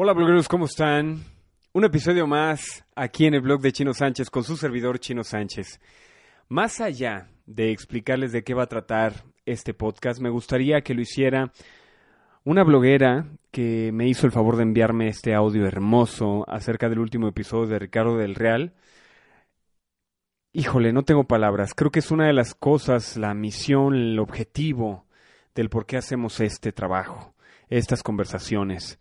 Hola blogueros, ¿cómo están? Un episodio más aquí en el blog de Chino Sánchez con su servidor Chino Sánchez. Más allá de explicarles de qué va a tratar este podcast, me gustaría que lo hiciera una bloguera que me hizo el favor de enviarme este audio hermoso acerca del último episodio de Ricardo del Real. Híjole, no tengo palabras. Creo que es una de las cosas, la misión, el objetivo del por qué hacemos este trabajo, estas conversaciones.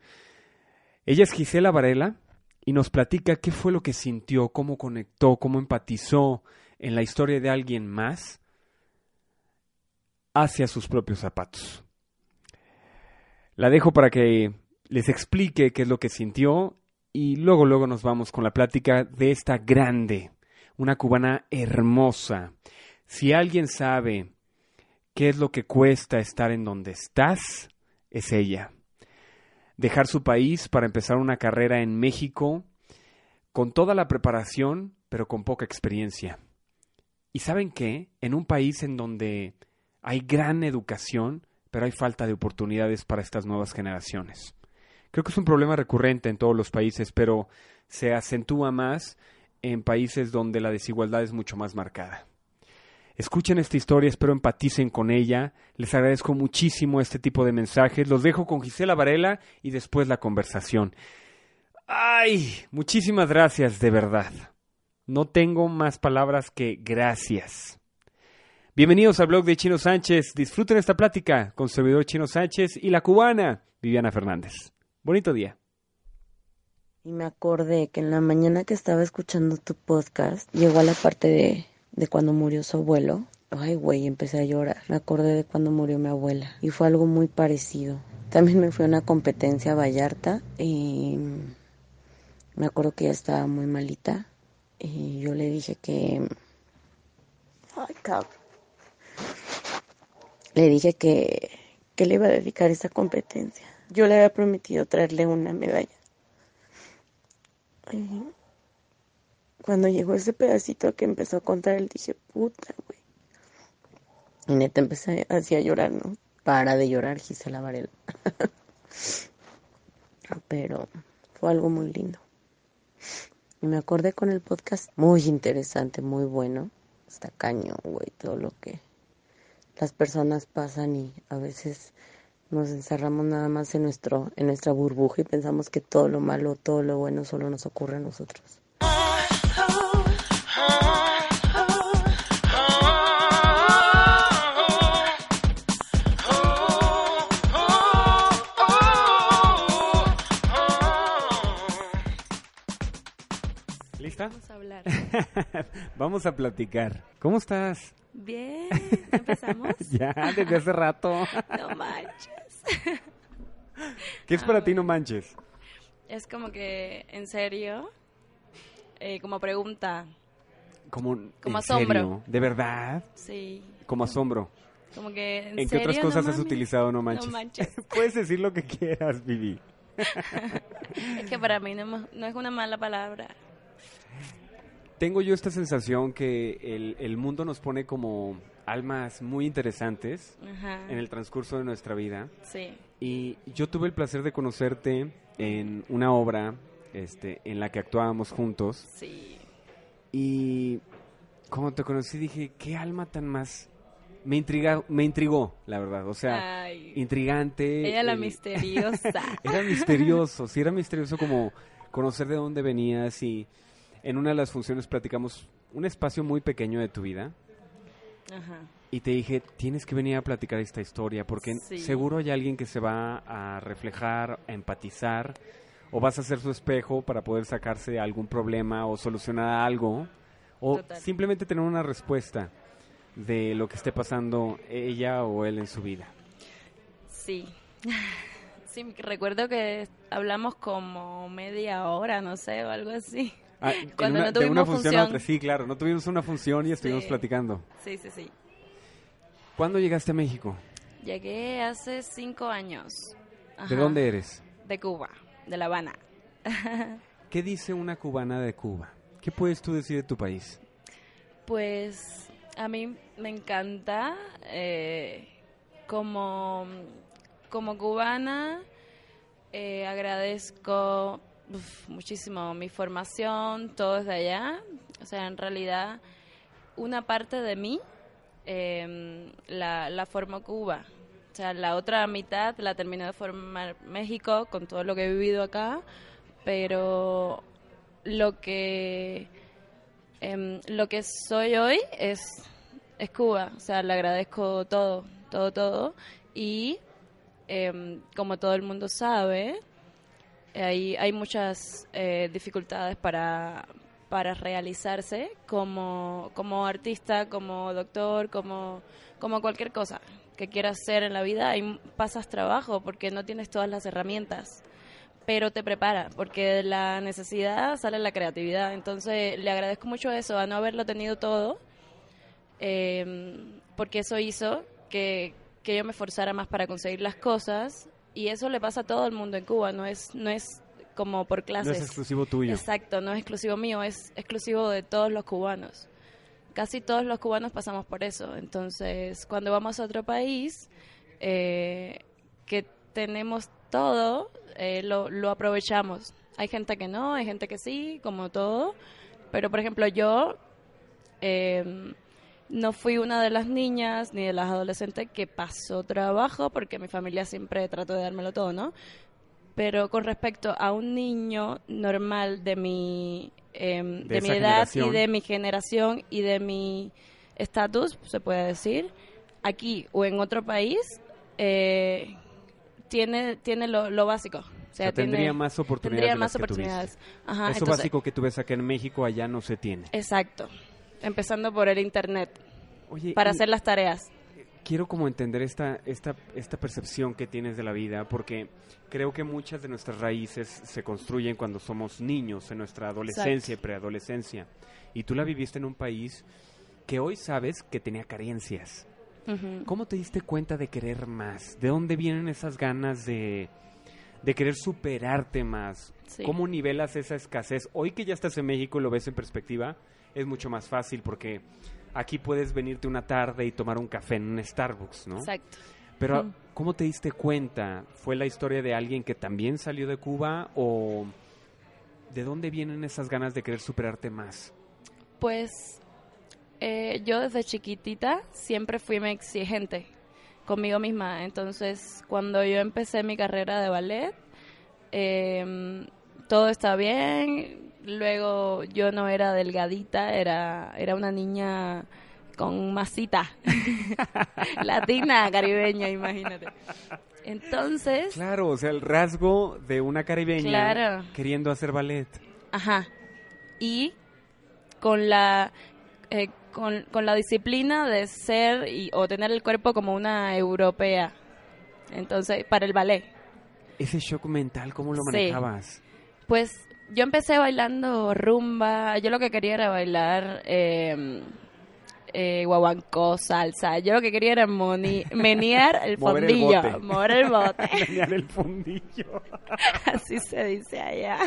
Ella es Gisela Varela y nos platica qué fue lo que sintió, cómo conectó, cómo empatizó en la historia de alguien más hacia sus propios zapatos. La dejo para que les explique qué es lo que sintió y luego luego nos vamos con la plática de esta grande, una cubana hermosa. Si alguien sabe qué es lo que cuesta estar en donde estás, es ella dejar su país para empezar una carrera en México con toda la preparación, pero con poca experiencia. ¿Y saben qué? En un país en donde hay gran educación, pero hay falta de oportunidades para estas nuevas generaciones. Creo que es un problema recurrente en todos los países, pero se acentúa más en países donde la desigualdad es mucho más marcada. Escuchen esta historia, espero empaticen con ella. Les agradezco muchísimo este tipo de mensajes. Los dejo con Gisela Varela y después la conversación. Ay, muchísimas gracias, de verdad. No tengo más palabras que gracias. Bienvenidos al blog de Chino Sánchez. Disfruten esta plática con servidor Chino Sánchez y la cubana Viviana Fernández. Bonito día. Y me acordé que en la mañana que estaba escuchando tu podcast, llegó a la parte de de cuando murió su abuelo. Ay, güey, empecé a llorar. Me acordé de cuando murió mi abuela y fue algo muy parecido. También me fui a una competencia a Vallarta y me acuerdo que ella estaba muy malita y yo le dije que... Ay, cabrón. Le dije que, que le iba a dedicar esa competencia. Yo le había prometido traerle una medalla. Cuando llegó ese pedacito que empezó a contar, él dije, puta, güey. Y neta empecé así a llorar, ¿no? Para de llorar, Gisela Varela. Pero fue algo muy lindo. Y me acordé con el podcast, muy interesante, muy bueno. Está cañón, güey, todo lo que las personas pasan y a veces nos encerramos nada más en nuestro en nuestra burbuja y pensamos que todo lo malo, todo lo bueno solo nos ocurre a nosotros. Vamos a hablar. Vamos a platicar. ¿Cómo estás? Bien, ¿empezamos? ya, desde hace rato. no manches. ¿Qué es para ti no manches? Es como que, en serio, eh, como pregunta. Como, como asombro. ¿De verdad? Sí. Como asombro. Como que, ¿en, ¿En qué otras cosas has utilizado no manches? No manches. Puedes decir lo que quieras, Vivi. es que para mí no, no es una mala palabra tengo yo esta sensación que el, el mundo nos pone como almas muy interesantes en el transcurso de nuestra vida. Sí. Y yo tuve el placer de conocerte en una obra este, en la que actuábamos juntos. Sí. Y como te conocí dije, qué alma tan más... Me, intriga, me intrigó, la verdad. O sea, intrigante. Ella la eh, misteriosa. era misterioso, sí, era misterioso como conocer de dónde venías y en una de las funciones platicamos un espacio muy pequeño de tu vida. Ajá. Y te dije, tienes que venir a platicar esta historia, porque seguro hay alguien que se va a reflejar, a empatizar, o vas a ser su espejo para poder sacarse algún problema o solucionar algo, o simplemente tener una respuesta de lo que esté pasando ella o él en su vida. Sí. Sí, recuerdo que hablamos como media hora, no sé, o algo así. Ah, Cuando no tuvimos una función, sí, claro, no tuvimos una función y estuvimos platicando. Sí, sí, sí. ¿Cuándo llegaste a México? Llegué hace cinco años. ¿De dónde eres? De Cuba, de La Habana. ¿Qué dice una cubana de Cuba? ¿Qué puedes tú decir de tu país? Pues a mí me encanta eh, como, como cubana Eh, agradezco uf, muchísimo mi formación, todo desde allá. O sea, en realidad, una parte de mí eh, la, la formó Cuba. O sea, la otra mitad la terminó de formar México con todo lo que he vivido acá, pero lo que em, lo que soy hoy es es Cuba, o sea, le agradezco todo, todo, todo y em, como todo el mundo sabe, hay, hay muchas eh, dificultades para, para realizarse como, como artista, como doctor, como, como cualquier cosa que quieras hacer en la vida, ahí pasas trabajo porque no tienes todas las herramientas, pero te prepara, porque de la necesidad sale la creatividad. Entonces le agradezco mucho eso, a no haberlo tenido todo, eh, porque eso hizo que, que yo me forzara más para conseguir las cosas y eso le pasa a todo el mundo en Cuba, no es, no es como por No clases. es exclusivo tuyo. Exacto, no es exclusivo mío, es exclusivo de todos los cubanos. Casi todos los cubanos pasamos por eso. Entonces, cuando vamos a otro país, eh, que tenemos todo, eh, lo, lo aprovechamos. Hay gente que no, hay gente que sí, como todo. Pero, por ejemplo, yo eh, no fui una de las niñas ni de las adolescentes que pasó trabajo, porque mi familia siempre trató de dármelo todo, ¿no? Pero con respecto a un niño normal de mi, em, De de mi edad generación. y de mi generación y de mi estatus, se puede decir, aquí o en otro país, eh, tiene, tiene lo, lo básico. O O sea, tendría tiene- más oportunidades. tendría más. Ajá, Eso entonces- básico que tú ves acá en México, allá no se tiene. Exacto. Empezando por el internet, Oye, para hacer las tareas. quiero como entender esta, esta, esta percepción que tienes de la vida, porque creo que muchas de nuestras raíces se construyen cuando somos niños, en nuestra adolescencia y preadolescencia. Y tú la viviste en un país que hoy sabes que tenía carencias. Ujú. ¿Cómo te diste cuenta de querer más? ¿De dónde vienen esas ganas de, de querer superarte más? Sí. ¿Cómo nivelas esa escasez? Hoy que ya estás en México y lo ves en perspectiva, es mucho más fácil porque aquí puedes venirte una tarde y tomar un café en un Starbucks, ¿no? Exacto. Pero, Mm. ¿cómo te diste cuenta? ¿Fue la historia de alguien que también salió de Cuba o de dónde vienen esas ganas de querer superarte más? Pues eh, yo desde chiquitita siempre fui muy exigente conmigo misma. Entonces, cuando yo empecé mi carrera de ballet, em, todo estaba bien. Luego yo no era delgadita, era, era una niña con masita. Latina, caribeña, imagínate. Entonces, Claro, o sea, el rasgo de una caribeña Claro. queriendo hacer ballet. Ajá. Y con la eh, con, con la disciplina de ser y, o tener el cuerpo como una europea. Entonces, para el ballet. Ese shock mental, ¿cómo lo Sí. manejabas? Pues yo empecé bailando rumba. Yo lo que quería era bailar eh, eh, guaguancó, salsa. Yo lo que quería era moni- menear el Mover el fondillo, bote. mover el bote. Menear el fundillo. Así se dice allá.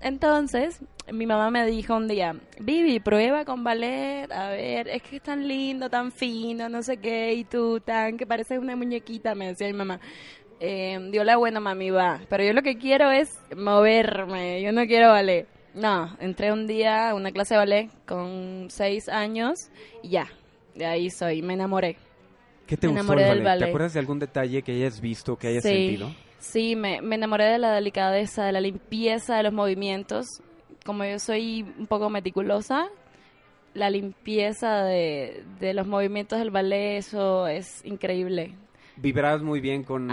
Entonces, mi mamá me dijo un día, Vivi, prueba con ballet, a ver, es que es tan lindo, tan fino, no sé qué, y tú tan, que pareces una muñequita, me decía mi mamá. Eh, dio la buena, mami, va, pero yo lo que quiero es moverme, yo no quiero ballet. No, entré un día a una clase de ballet con seis años y ya, de ahí soy, me enamoré. ¿Qué te Me gustó enamoré del ballet? ¿Te acuerdas de algún detalle que hayas visto, que hayas sí, sentido? Sí, me, me enamoré de la delicadeza, de la limpieza de los movimientos. Como yo soy un poco meticulosa, la limpieza de, de los movimientos del ballet, eso es increíble. Vibrabas muy bien con,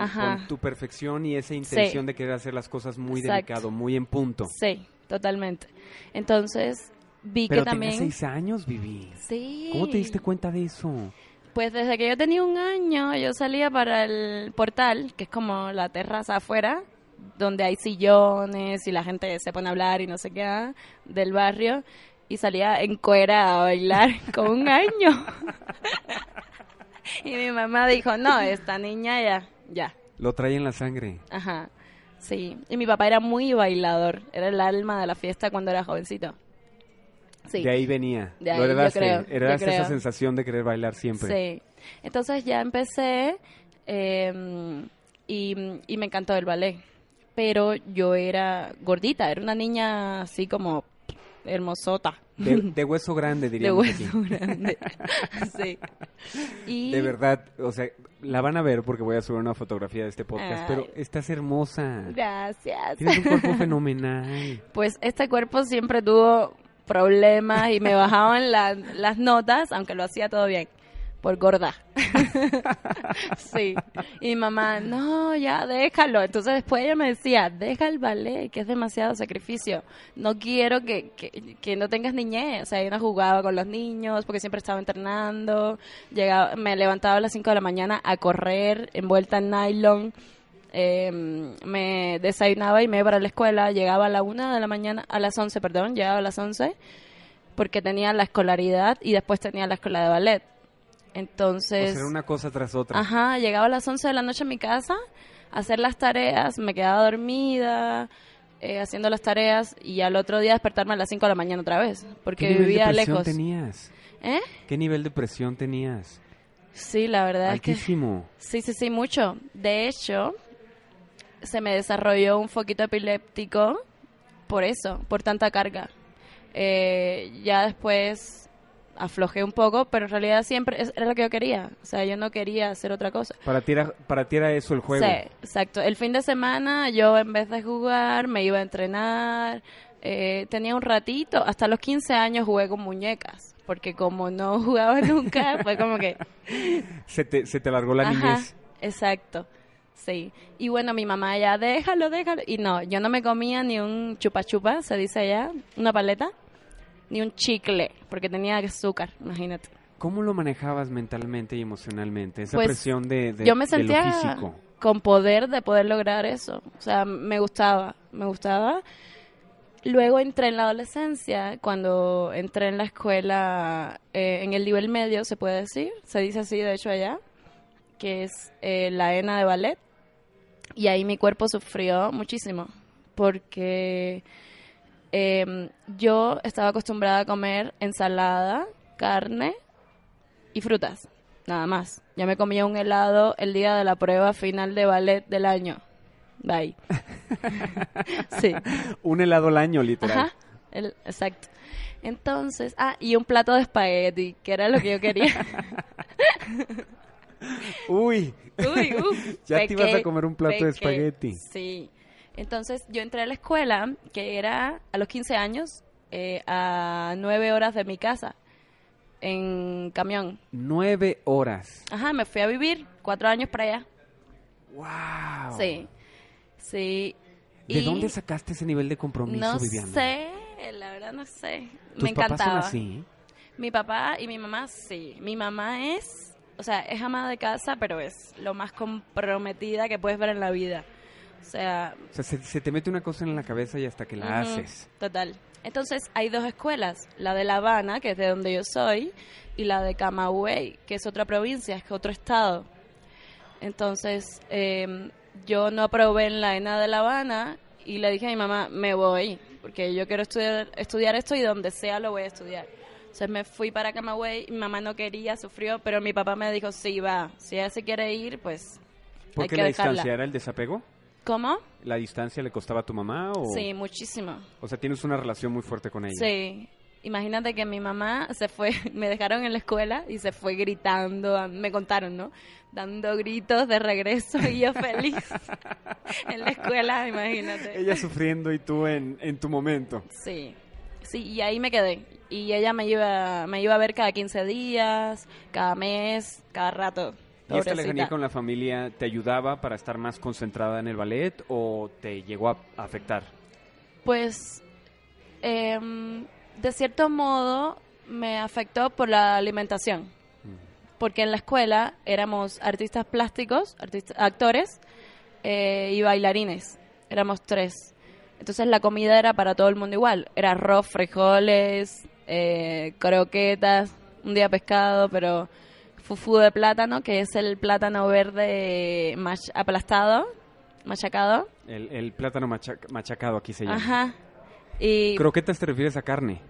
tu perfección y esa intención Sí. de querer hacer las cosas muy Exacto. delicado, muy en punto. Sí, totalmente. Entonces, vi Pero que también... seis años, Vivi. Sí. ¿Cómo te diste cuenta de eso? Pues desde que yo tenía un año, yo salía para el portal, que es como la terraza afuera, donde hay sillones y la gente se pone a hablar y no sé qué, ah, del barrio, y salía en cuera a bailar con un año. y mi mamá dijo, no, esta niña ya, ya, Lo trae en la sangre. ajá, sí. Y mi papá era muy bailador, era el alma de la fiesta cuando era jovencito. Sí. De ahí venía. De ahí, Lo yo heredaste. creo, yo heredaste esa creo. sensación de querer bailar siempre. Sí. Entonces ya empecé eh, y, y me encantó el ballet. Pero yo era gordita, era una niña así como hermosota. De, de hueso grande, De diríamos hueso aquí. grande. sí. Y, De verdad, o sea, la van a ver porque voy a subir una fotografía de este podcast, Ay. pero estás hermosa. Gracias. Tienes un cuerpo fenomenal. Pues este cuerpo siempre tuvo problemas y me bajaban la- las notas, aunque lo hacía todo bien, por gorda. sí. Y mamá, no, ya déjalo. Entonces después ella me decía, deja el ballet, que es demasiado sacrificio. No quiero que, que, que no tengas niñez. O sea, yo no jugaba con los niños porque siempre estaba entrenando. Llegaba, me levantaba a las 5 de la mañana a correr envuelta en nylon. Eh, me desayunaba y me iba para la escuela, llegaba a la una de la mañana, a las 11, perdón, llegaba a las 11 porque tenía la escolaridad y después tenía la escuela de ballet. O Entonces, sea, una cosa tras otra. ajá, llegaba a las 11 de la noche a mi casa a hacer las tareas, me quedaba dormida eh, haciendo las tareas y al otro día despertarme a las 5 de la mañana otra vez, porque ¿Qué nivel vivía de presión lejos. tenías? ¿Eh? ¿Qué nivel de presión tenías? Sí, la verdad es que Altísimo. Sí, sí, sí, mucho. De hecho, se me desarrolló un foquito epiléptico por eso, por tanta carga. Eh, ya después aflojé un poco, pero en realidad siempre era lo que yo quería. O sea, yo no quería hacer otra cosa. Para ti era, para ti era eso el juego. Sí, exacto. El fin de semana yo en vez de jugar me iba a entrenar. eh, tenía un ratito, hasta los 15 años jugué con muñecas, porque como no jugaba nunca, fue como que... Se te, se te alargó la Ajá, niñez. exacto. Sí. Y bueno, mi mamá ya, déjalo, déjalo. Y no, yo no me comía ni un chupa chupa, se dice allá, una paleta, ni un chicle, porque tenía azúcar, imagínate. ¿Cómo lo manejabas mentalmente y emocionalmente? Esa Pues, presión de, de- yo me de lo sentía físico. con poder de poder lograr eso. O sea, me gustaba, me gustaba. Luego entré en la adolescencia, cuando entré en la escuela, eh, en el nivel medio, se puede decir, se dice así de hecho allá, que es eh, la ENA de ballet. Y ahí mi cuerpo sufrió muchísimo, porque em, yo estaba acostumbrada a comer ensalada, carne y frutas, nada más. Ya me comía un helado el día de la prueba final de ballet del año. Bye. sí. Un helado al año, literal. Ajá. el- exacto. Entonces, ah, y un plato de espagueti, que era lo que yo quería. Uy, Uy, Ya te ibas a comer un plato de espagueti. Sí. Entonces yo entré a la escuela, que era a los 15 años, eh, a nueve horas de mi casa, en camión. nueve horas. Ajá, me fui a vivir cuatro años para allá. ¡Wow! Sí, sí. ¿De Y dónde sacaste ese nivel de compromiso, No Viviana? sé, la verdad no sé. ¿Tus me papás encantaba. son así? Mi papá y mi mamá sí. Mi mamá es, o sea, es ama de casa, pero es lo más comprometida que puedes ver en la vida. O sea, O sea, se, se te mete una cosa en la cabeza y hasta que la haces. Total. Entonces hay dos escuelas, la de La Habana, que es de donde yo soy, y la de Camagüey, que es otra provincia, es otro estado. Entonces eh, yo no aprobé en la ENA de La Habana y le dije a mi mamá, me voy, porque yo quiero estudiar, estudiar esto y donde sea lo voy a estudiar. Entonces me fui para Camagüey, mi mamá no quería, sufrió, pero mi papá me dijo, sí, va, si ella se quiere ir, pues ¿Por qué que la dejarla. distancia era el desapego? ¿Cómo? ¿La distancia le costaba a tu mamá? O, Sí, muchísimo. o sea, tienes una relación muy fuerte con ella. Sí. Imagínate que mi mamá se fue, me dejaron en la escuela y se fue gritando, me contaron, ¿no? Dando gritos de regreso y yo feliz en la escuela, imagínate. Ella sufriendo y tú en, en tu momento. Sí, sí, y ahí me quedé. Y ella me iba, me iba a ver cada 15 días, cada mes, cada rato. ¿Y esta lejanía con la familia te ayudaba para estar más concentrada en el ballet o te llegó a afectar? Pues, em, de cierto modo, me afectó por la alimentación. Porque en la escuela éramos artistas plásticos, artistas, actores eh, y bailarines. Éramos tres. Entonces la comida era para todo el mundo igual. Era arroz, frijoles, eh, croquetas, un día pescado, pero fufu de plátano, que es el plátano verde aplastado, machacado. El, el plátano macha- machacado aquí se llama. Ajá. Y Croquetas te refieres a carne.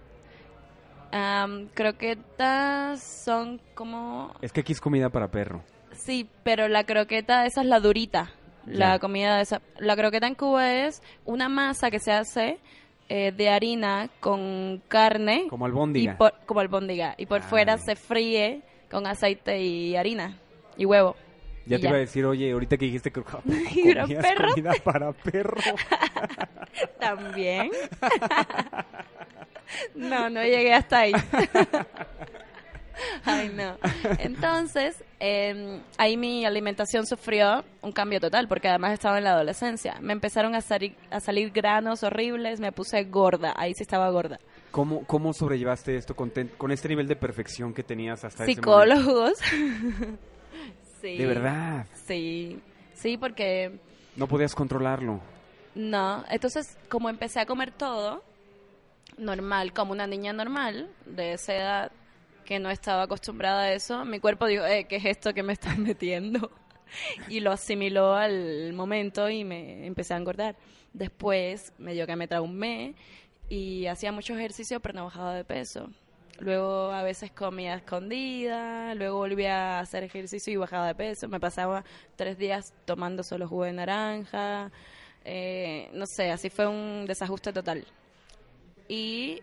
croquetas son como... Es que aquí es comida para perro. Sí, pero la croqueta, esa es la durita. La Ya. comida de esa. La croqueta en Cuba es una masa que se hace eh, de harina con carne. Como y albóndiga. por, como albóndiga. Y por Ah, fuera se fríe con aceite y harina y huevo. Ya te iba a decir, oye, ahorita que dijiste que ¿Era comías perro? comida para perro. También. no, no llegué hasta ahí. Ay, no. Entonces, eh, ahí mi alimentación sufrió un cambio total, porque además estaba en la adolescencia. Me empezaron a salir, a salir granos horribles, me puse gorda, ahí sí estaba gorda. ¿Cómo, cómo sobrellevaste esto con, con este nivel de perfección que tenías hasta ese? Psicólogos. sí. De verdad. Sí, sí, porque No podías controlarlo. No, entonces como empecé a comer todo normal, como una niña normal de esa edad que no estaba acostumbrada a eso, mi cuerpo dijo, eh, ¿qué es esto que me estás metiendo? Y lo asimiló al momento y me empecé a engordar. Después me dio que me traumé y hacía mucho ejercicio pero no bajaba de peso. Luego a veces comía escondida, luego volvía a hacer ejercicio y bajaba de peso. Me pasaba tres días tomando solo jugo de naranja. Eh, no sé, así fue un desajuste total. Y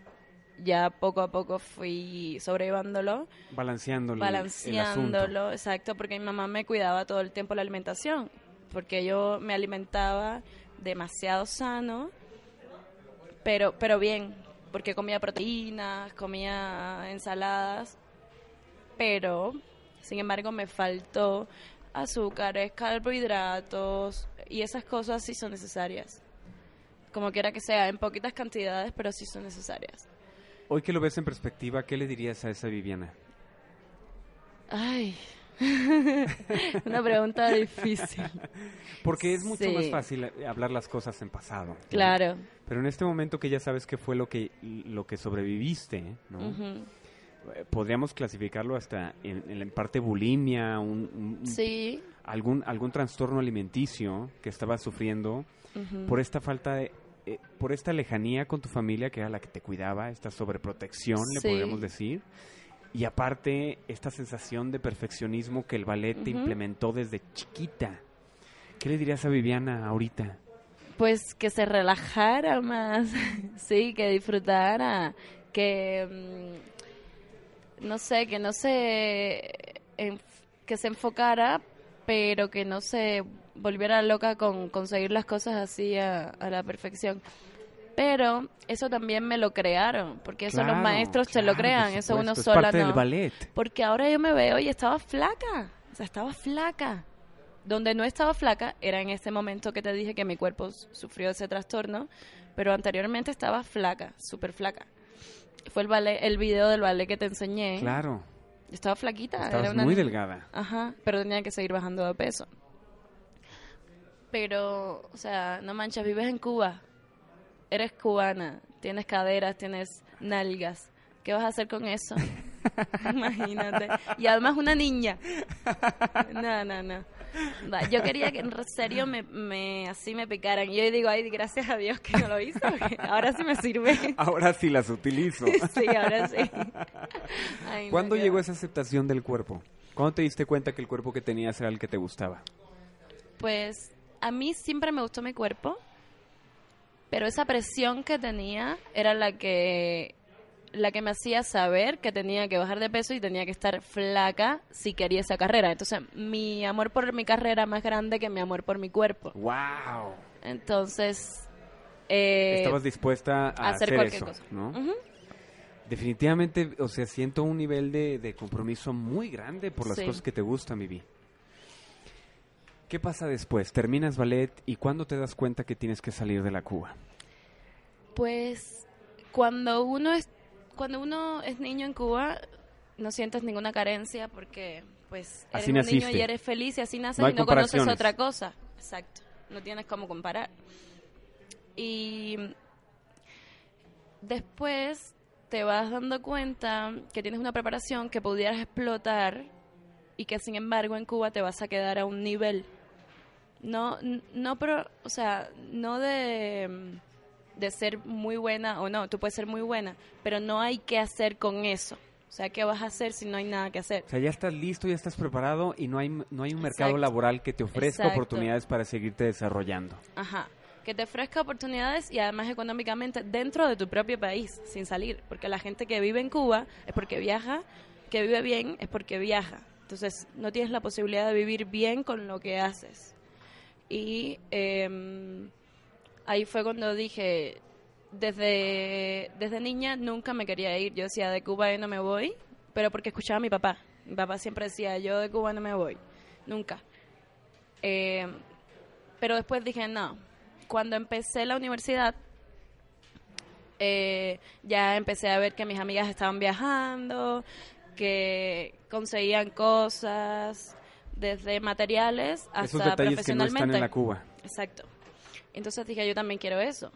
ya poco a poco fui sobrellevándolo, Balanceándolo. el balanceándolo, exacto, porque mi mamá me cuidaba todo el tiempo la alimentación, porque yo me alimentaba demasiado sano, pero, pero bien, porque comía proteínas, comía ensaladas, pero sin embargo me faltó azúcares, carbohidratos y esas cosas sí son necesarias. Como quiera que sea, en poquitas cantidades, pero sí son necesarias. Hoy que lo ves en perspectiva, ¿qué le dirías a esa Viviana? Ay, una pregunta difícil. Porque es mucho Sí. más fácil eh, hablar las cosas en pasado. ¿no? Claro. Pero en este momento que ya sabes qué fue lo que, lo que sobreviviste, ¿no? Eh, Podríamos clasificarlo hasta en, parte bulimia, un, Sí. algún, algún trastorno alimenticio que estabas sufriendo por esta falta de... eh, por esta lejanía con tu familia, que era la que te cuidaba, esta sobreprotección, le podríamos decir. Y aparte, esta sensación de perfeccionismo que el ballet te implementó desde chiquita. ¿Qué le dirías a Viviana ahorita? Pues que se relajara más, sí, que disfrutara, que mm, no sé, que no se que se enfocara, pero que no se volviera loca con conseguir las cosas así a, a la perfección. Pero eso también me lo crearon, porque eso los Claro, maestros lo claro, por crean, eso uno supuesto, sola Es parte no. del ballet. Porque ahora yo me veo y estaba flaca. O sea, estaba flaca. Donde no estaba flaca era en ese momento que te dije que mi cuerpo sufrió ese trastorno, pero anteriormente estaba flaca, súper flaca. Fue el ballet, el video del ballet que te enseñé. Claro, Estaba flaquita. estabas era una muy delgada. Ajá, pero tenía que seguir bajando de peso. Pero, o sea, no manches, vives en Cuba. Eres cubana, tienes caderas, tienes nalgas. ¿Qué vas a hacer con eso? Imagínate. Y además una niña. No, no, no. Yo quería que en serio me, me así me picaran. Y yo digo, ay, gracias a Dios que no lo porque ahora sí me sirve. Ahora sí las utilizo. Sí, ahora sí. Ay, ¿Cuándo llegó esa aceptación del cuerpo? ¿Cuándo te diste cuenta que el cuerpo que tenías era el que te gustaba? Pues a mí siempre me gustó mi cuerpo, pero esa presión que tenía era la que la que me hacía saber que tenía que bajar de peso y tenía que estar flaca si quería esa carrera. Entonces, mi amor por mi carrera más grande que mi amor por mi cuerpo. ¡Wow! Entonces, eh, Estabas dispuesta a hacer hacer, cualquier eso, cosa. ¿no? Definitivamente, o sea, siento un nivel de, de compromiso muy grande por las Sí. cosas que te gustan, Vivi. ¿Qué pasa después? Terminas ballet y ¿cuándo te das cuenta que tienes que salir de la Cuba? Pues cuando uno es cuando uno es niño en Cuba no sientes ninguna carencia porque pues eres Así un niño y eres feliz y así naces No y no conoces otra cosa. Exacto. No tienes cómo comparar. Y después te vas dando cuenta que tienes una preparación que pudieras explotar y que sin embargo en Cuba te vas a quedar a un nivel no no pero o sea no de de ser muy buena o no tú puedes ser muy buena pero no hay que hacer con eso O sea, ¿qué vas a hacer si no hay nada que hacer? O sea, ya estás listo, ya estás preparado y no hay, no hay un mercado Exacto. laboral que te ofrezca Exacto. oportunidades para seguirte desarrollando. Ajá. Que te ofrezca oportunidades y además económicamente dentro de tu propio país, sin salir. Porque la gente que vive en Cuba es porque viaja, que vive bien es porque viaja. Entonces, no tienes la posibilidad de vivir bien con lo que haces. Y em, ahí fue cuando dije, desde, desde niña nunca me quería ir. Yo decía, de Cuba yo no me voy, pero porque escuchaba a mi papá. Mi papá siempre decía, yo de Cuba no me voy, nunca. Eh, pero después dije, no. Cuando empecé la universidad, eh, ya empecé a ver que mis amigas estaban viajando, que conseguían cosas, desde materiales hasta Esos detalles que no profesionalmente. están en la Cuba. Exacto. Entonces dije, yo también quiero eso.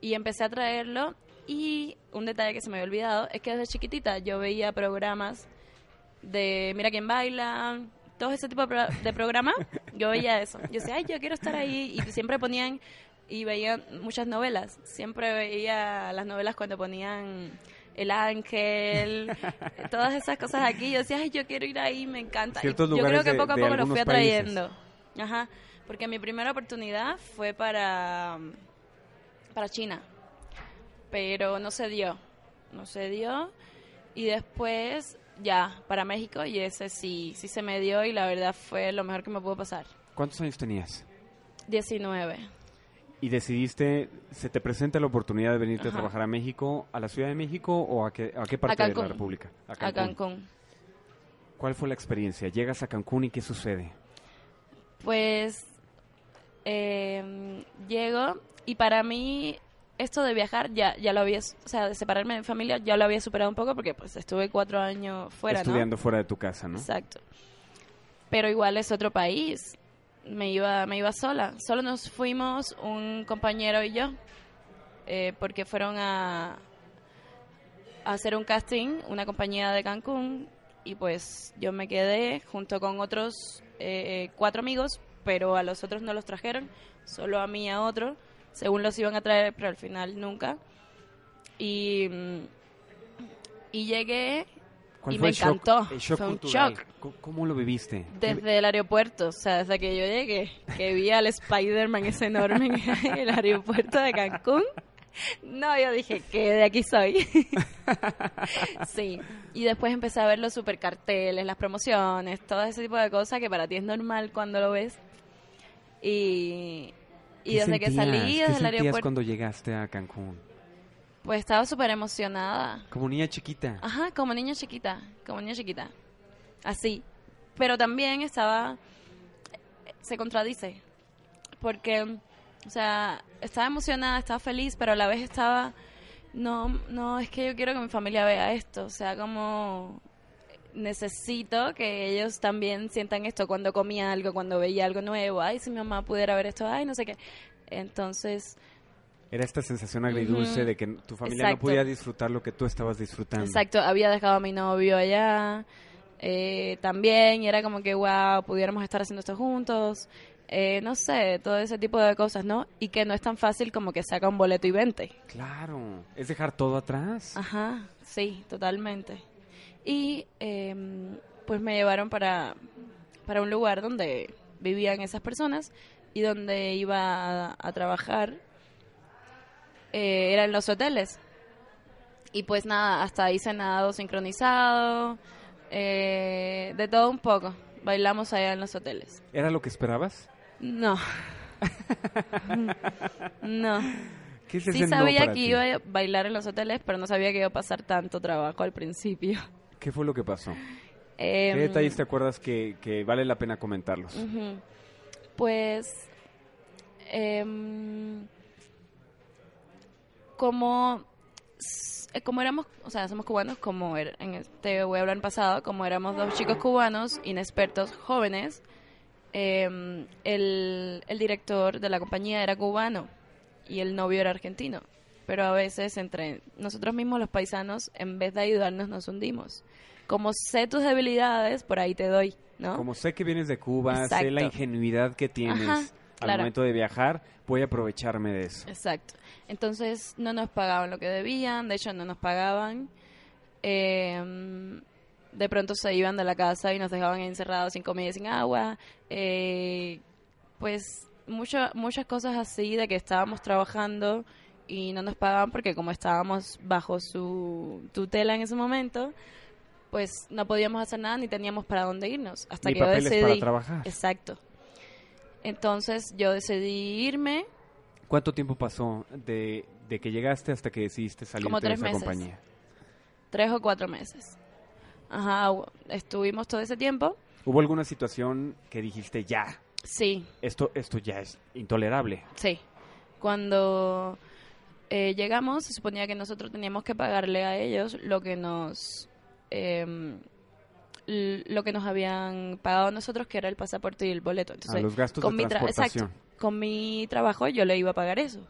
Y empecé a traerlo. Y un detalle que se me había olvidado es que desde chiquitita yo veía programas de Mira quién baila, todo ese tipo de, pro- de programas. Yo veía eso. Yo decía, ay, yo quiero estar ahí. Y siempre ponían, y veía muchas novelas. Siempre veía las novelas cuando ponían El Ángel, todas esas cosas aquí. Yo decía, ay, yo quiero ir ahí, me encanta. Y yo creo que poco a poco lo fui países. atrayendo. Ajá, porque mi primera oportunidad fue para, para China, pero no se dio, no se dio. Y después ya, para México, y ese sí, sí se me dio y la verdad fue lo mejor que me pudo pasar. ¿Cuántos años tenías? 19. Y decidiste, se te presenta la oportunidad de venirte a trabajar a México, a la Ciudad de México o a qué, a qué parte de la. República? A Cancún. ¿Cuál fue la experiencia? Llegas a Cancún y qué sucede? Pues eh, llego y para mí esto de viajar ya, ya lo había, o sea, de separarme de mi familia ya lo había superado un poco porque pues estuve cuatro años fuera, ¿no? Estudiando fuera de tu casa, ¿no? Exacto. Pero igual es otro país. Me iba, me iba sola. Solo nos fuimos un compañero y yo, eh, porque fueron a, hacer un casting, una compañía de Cancún, y pues yo me quedé junto con otros eh, cuatro amigos, pero a los otros no los trajeron, solo a mí y a otro, según los iban a traer, pero al final nunca. Y, y llegué ¿Cuál y fue me el shock- encantó. el shock Fue un cultural? shock. ¿Cómo- ¿Cómo lo viviste? Desde el aeropuerto, o sea, desde que yo llegué, que vi al Spider-Man ese enorme en el aeropuerto de Cancún. No, yo dije que de aquí soy. sí. Y después empecé a ver los supercarteles, las promociones, todo ese tipo de cosas que para ti es normal cuando lo ves. Y, y ¿Qué desde que sentías? salí ¿Qué del sentías aeropuerto, cuando llegaste a Cancún? Pues estaba súper emocionada. Como niña chiquita. Ajá, como niña chiquita, como niña chiquita. Así. Pero también estaba, se contradice, porque, o sea, estaba emocionada, estaba feliz, pero a la vez estaba, no, no, es que yo quiero que mi familia vea esto, o sea, como necesito que ellos también sientan esto cuando comía algo, cuando veía algo nuevo, ay, si mi mamá pudiera ver esto, ay, no sé qué. Entonces, Era esta sensación agridulce Ujú. de que tu familia no Exacto. podía disfrutar lo que tú estabas disfrutando. Exacto, había dejado a mi novio allá eh, también y era como que, wow, pudiéramos estar haciendo esto juntos. Eh, no sé, todo ese tipo de cosas, ¿no? Y que no es tan fácil como que saca un boleto y vente. Claro, es dejar todo atrás. Ajá, sí, totalmente. Y em, pues me llevaron para, para un lugar donde vivían esas personas y donde iba a, a trabajar. Eh, era en los hoteles. Y pues nada, hasta hice nadado sincronizado, eh, de todo un poco. Bailamos allá en los hoteles. ¿Era lo que esperabas? No. no. ¿Qué es Sí sabía para que ti? iba a bailar en los hoteles, pero no sabía que iba a pasar tanto trabajo al principio. ¿Qué fue lo que pasó? Em, ¿Qué detalles te acuerdas que, que vale la pena comentarlos? ujú. Pues, em, como, eh, como éramos, o sea, somos cubanos, como er- en este voy a hablar en pasado, como éramos dos chicos cubanos, inexpertos, jóvenes, em, el, el director de la compañía era cubano y el novio era argentino. Pero a veces entre nosotros mismos los paisanos, en vez de ayudarnos, nos hundimos. Como sé tus debilidades, por ahí te doy, ¿no? Como sé que vienes de Cuba, sé la ingenuidad que tienes Ajá, al claro. momento de viajar, voy a aprovecharme de eso. Exacto. Entonces no nos pagaban lo que debían, de hecho no nos pagaban. eh, de pronto se iban de la casa y nos dejaban encerrados sin comida y sin agua. Eh, pues mucha- muchas cosas así de que estábamos trabajando y no nos pagaban porque como estábamos bajo su tutela en ese momento, pues no podíamos hacer nada ni teníamos para dónde irnos. Hasta Ni que yo decidí... para trabajar. Exacto. Entonces yo decidí irme ¿Cuánto tiempo pasó de, de que llegaste hasta que decidiste salir Como de tres esa meses. compañía? tres o cuatro meses. Ajá, estuvimos todo ese tiempo. ¿Hubo alguna situación que dijiste ya? Sí, Esto, esto ya es intolerable. sí. Cuando eh, llegamos, se suponía que nosotros teníamos que pagarle a ellos lo que nos l- lo que nos habían pagado nosotros, que era el pasaporte y el boleto. Entonces, a los gastos con de mi tra- transportación. exacto, con mi trabajo yo le iba a pagar eso.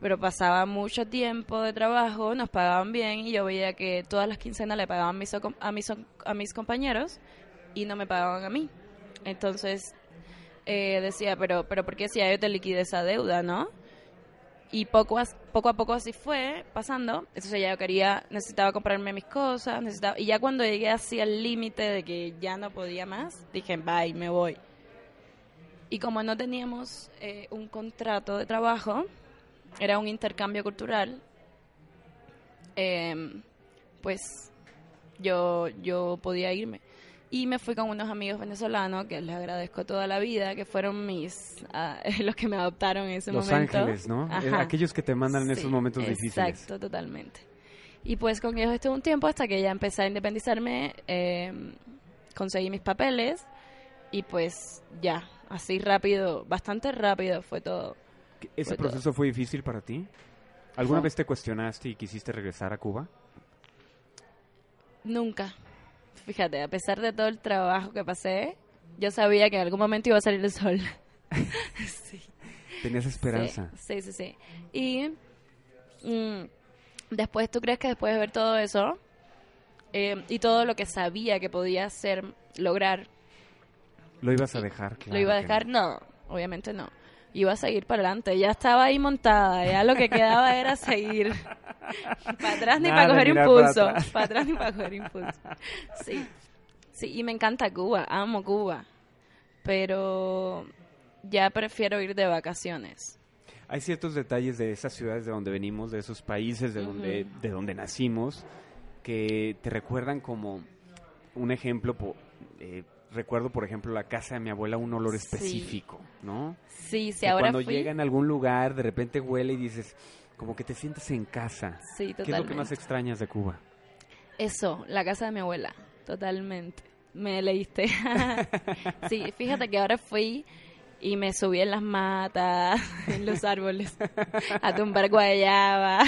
Pero pasaba mucho tiempo de trabajo, nos pagaban bien y yo veía que todas las quincenas le pagaban mis, a, mis, a mis compañeros y no me pagaban a mí. Entonces eh, decía, pero, pero ¿por qué si yo te liquidé esa deuda, no? Y poco a, poco a poco así fue pasando. Entonces ya yo quería, necesitaba comprarme mis cosas, necesitaba, y ya cuando llegué así al límite de que ya no podía más, dije, bye, me voy. Y como no teníamos eh, un contrato de trabajo, era un intercambio cultural, em, pues yo, yo podía irme. Y me fui con unos amigos venezolanos que les agradezco toda la vida, que fueron mis, ah, los que me adoptaron en ese Los momento. ángeles, ¿no? Eh, Ajá. Aquellos que te mandan en Sí, esos momentos difíciles. Exacto, totalmente. Y pues con ellos estuve un tiempo hasta que ya empecé a independizarme, eh, conseguí mis papeles y pues ya, así rápido, bastante rápido fue todo. ¿Ese Fue todo. proceso fue difícil para ti? ¿Alguna Fue- vez te cuestionaste y quisiste regresar a Cuba? Nunca. Fíjate, a pesar de todo el trabajo que pasé, yo sabía que en algún momento iba a salir el sol. sí. Tenías esperanza. Sí, sí, sí. Y mm, después, ¿tú crees que después de ver todo eso eh, y todo lo que sabía que podía hacer, lograr, ¿Lo ibas a dejar? lo Claro iba a dejar? No, obviamente no. Iba a seguir para adelante. Ya estaba ahí montada. Ya lo que quedaba era seguir. para atrás ni Nada para coger para impulso. Para atrás ni para coger impulso. Sí. Sí, y me encanta Cuba. Amo Cuba. Pero ya prefiero ir de vacaciones. Hay ciertos detalles de esas ciudades de donde venimos, de esos países de donde, de donde nacimos, que te recuerdan como un ejemplo. eh, recuerdo, por ejemplo, la casa de mi abuela, un olor Sí. específico, ¿no? Sí, sí, que ahora cuando fui. llega en algún lugar, de repente huele y dices, como que te sientes en casa. Sí, ¿Qué es totalmente. lo que más extrañas de Cuba? Eso, la casa de mi abuela, totalmente. Me leíste. sí, fíjate que ahora fui y me subí en las matas, en los árboles, a tumbar guayaba.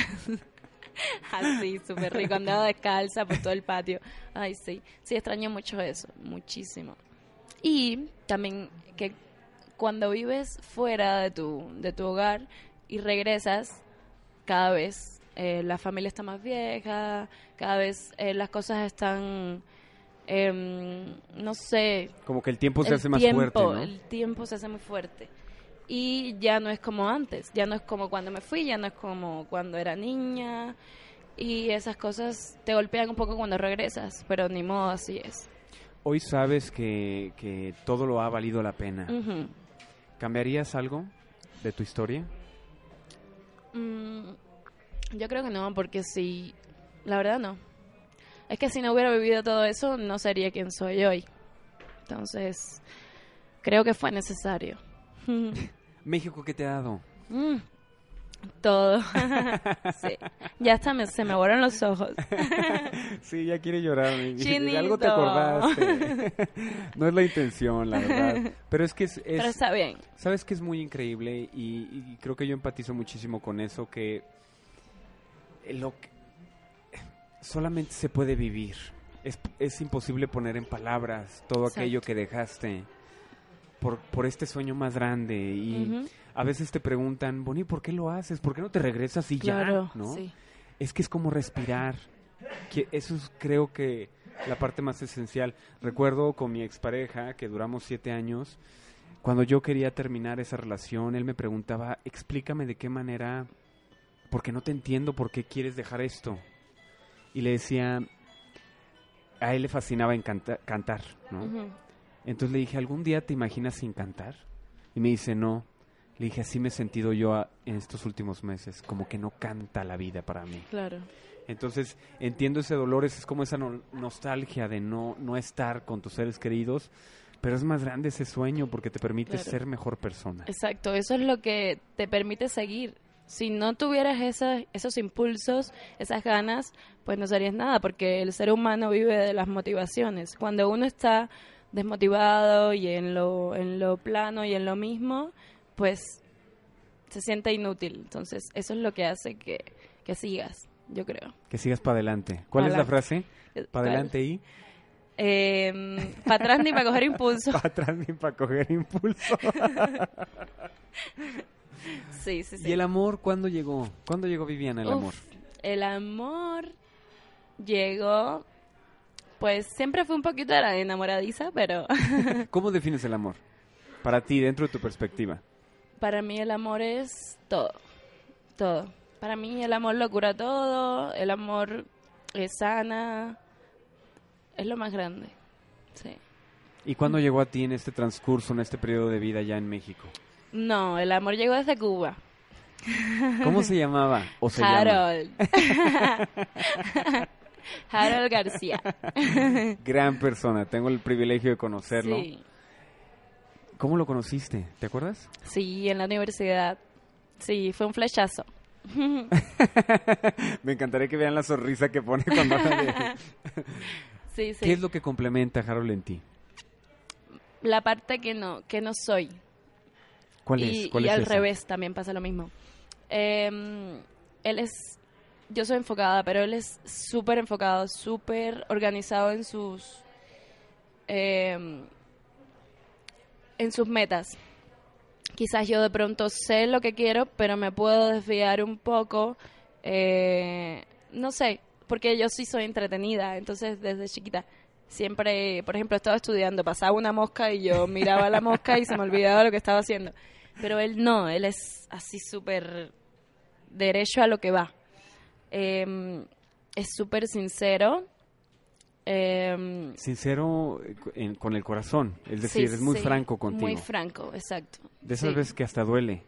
Así, súper rico. Andaba descalza por todo el patio. Ay, sí. Sí, extraño mucho eso, muchísimo. Y también que cuando vives fuera de tu, de tu hogar y regresas, cada vez eh, la familia está más vieja, cada vez eh, las cosas están, em, no sé, Como que el tiempo se el hace más fuerte, ¿no? el tiempo se hace muy fuerte. Y ya no es como antes, ya no es como cuando me fui, ya no es como cuando era niña. Y esas cosas te golpean un poco cuando regresas, pero ni modo, así es. Hoy sabes que, que todo lo ha valido la pena. ¿Cambiarías algo de tu historia? Mm, yo creo que no, porque si, la verdad no. Es que si no hubiera vivido todo eso, no sería quien soy hoy. Entonces, creo que fue necesario. México, ¿qué te ha dado? Mm, todo. sí. Ya hasta me, se me borran los ojos. Sí, ya quiere llorar. Chinito. algo te acordaste. no es la intención, la verdad. Pero es que es, es- Pero está bien. sabes que es muy increíble y, y creo que yo empatizo muchísimo con eso que lo que- solamente se puede vivir. Es, es imposible poner en palabras todo Exacto. aquello que dejaste por, por este sueño más grande y Ujú. a veces te preguntan, Boni, ¿por qué lo haces? ¿Por qué no te regresas y Claro, ya? ¿no? sí. Es que es como respirar. Que eso es creo que la parte más esencial. Recuerdo con mi expareja, que duramos siete años, cuando yo quería terminar esa relación, él me preguntaba, explícame de qué manera, porque no te entiendo por qué quieres dejar esto. y le decía, a él le fascinaba cantar, ¿no? Ujú. Entonces le dije, ¿algún día te imaginas sin cantar? Y me dice, no. Le dije, así me he sentido yo a- en estos últimos meses, como que no canta la vida para mí. Claro. Entonces entiendo ese dolor, es como esa no- nostalgia de no, no estar con tus seres queridos, pero es más grande ese sueño porque te permite Claro. ser mejor persona. Exacto, eso es lo que te permite seguir. Si no tuvieras esas, esos impulsos, esas ganas, pues no serías nada, porque el ser humano vive de las motivaciones. Cuando uno está desmotivado y en lo, en lo plano y en lo mismo, pues se siente inútil. Entonces, eso es lo que hace que, que sigas, yo creo. Que sigas para adelante. ¿Cuál es la frase? Para adelante y para atrás ni para coger impulso. para atrás ni para coger impulso. Sí, sí, sí. ¿Y el amor cuándo llegó? ¿Cuándo llegó Viviana el Uf, amor? El amor llegó, pues siempre fue un poquito enamoradiza, pero ¿Cómo defines el amor? Para ti, dentro de tu perspectiva. para mí el amor es todo, todo. Para mí el amor lo cura todo, el amor es sana, es lo más grande. Sí. ¿Y cuándo llegó a ti en este transcurso, en este periodo de vida ya en México? No, el amor llegó desde Cuba. ¿Cómo se llamaba? ¿O se llama? Harold. García. Gran persona, tengo el privilegio de conocerlo. Sí. ¿Cómo lo conociste? ¿Te acuerdas? Sí, en la universidad. Sí, fue un flechazo. Me encantaría que vean la sonrisa que pone cuando. Sí, sí. ¿Qué es lo que complementa a Harold en ti? La parte que no, que no soy. ¿Cuál y es? ¿Cuál y es al esa? revés también pasa lo mismo. Em, él es, yo soy enfocada, pero él es súper enfocado, súper organizado en sus, em, en sus metas. Quizás yo de pronto sé lo que quiero, pero me puedo desviar un poco. eh, no sé, porque yo sí soy entretenida, entonces desde chiquita siempre, por ejemplo, estaba estudiando, pasaba una mosca y yo miraba la mosca y se me olvidaba lo que estaba haciendo. Pero él no, él es así súper derecho a lo que va. Eh, es súper sincero. Eh, Sincero eh, en- con el corazón, es decir, sí, es muy sí, franco contigo. Muy franco, exacto. de esas sí. veces que hasta duele.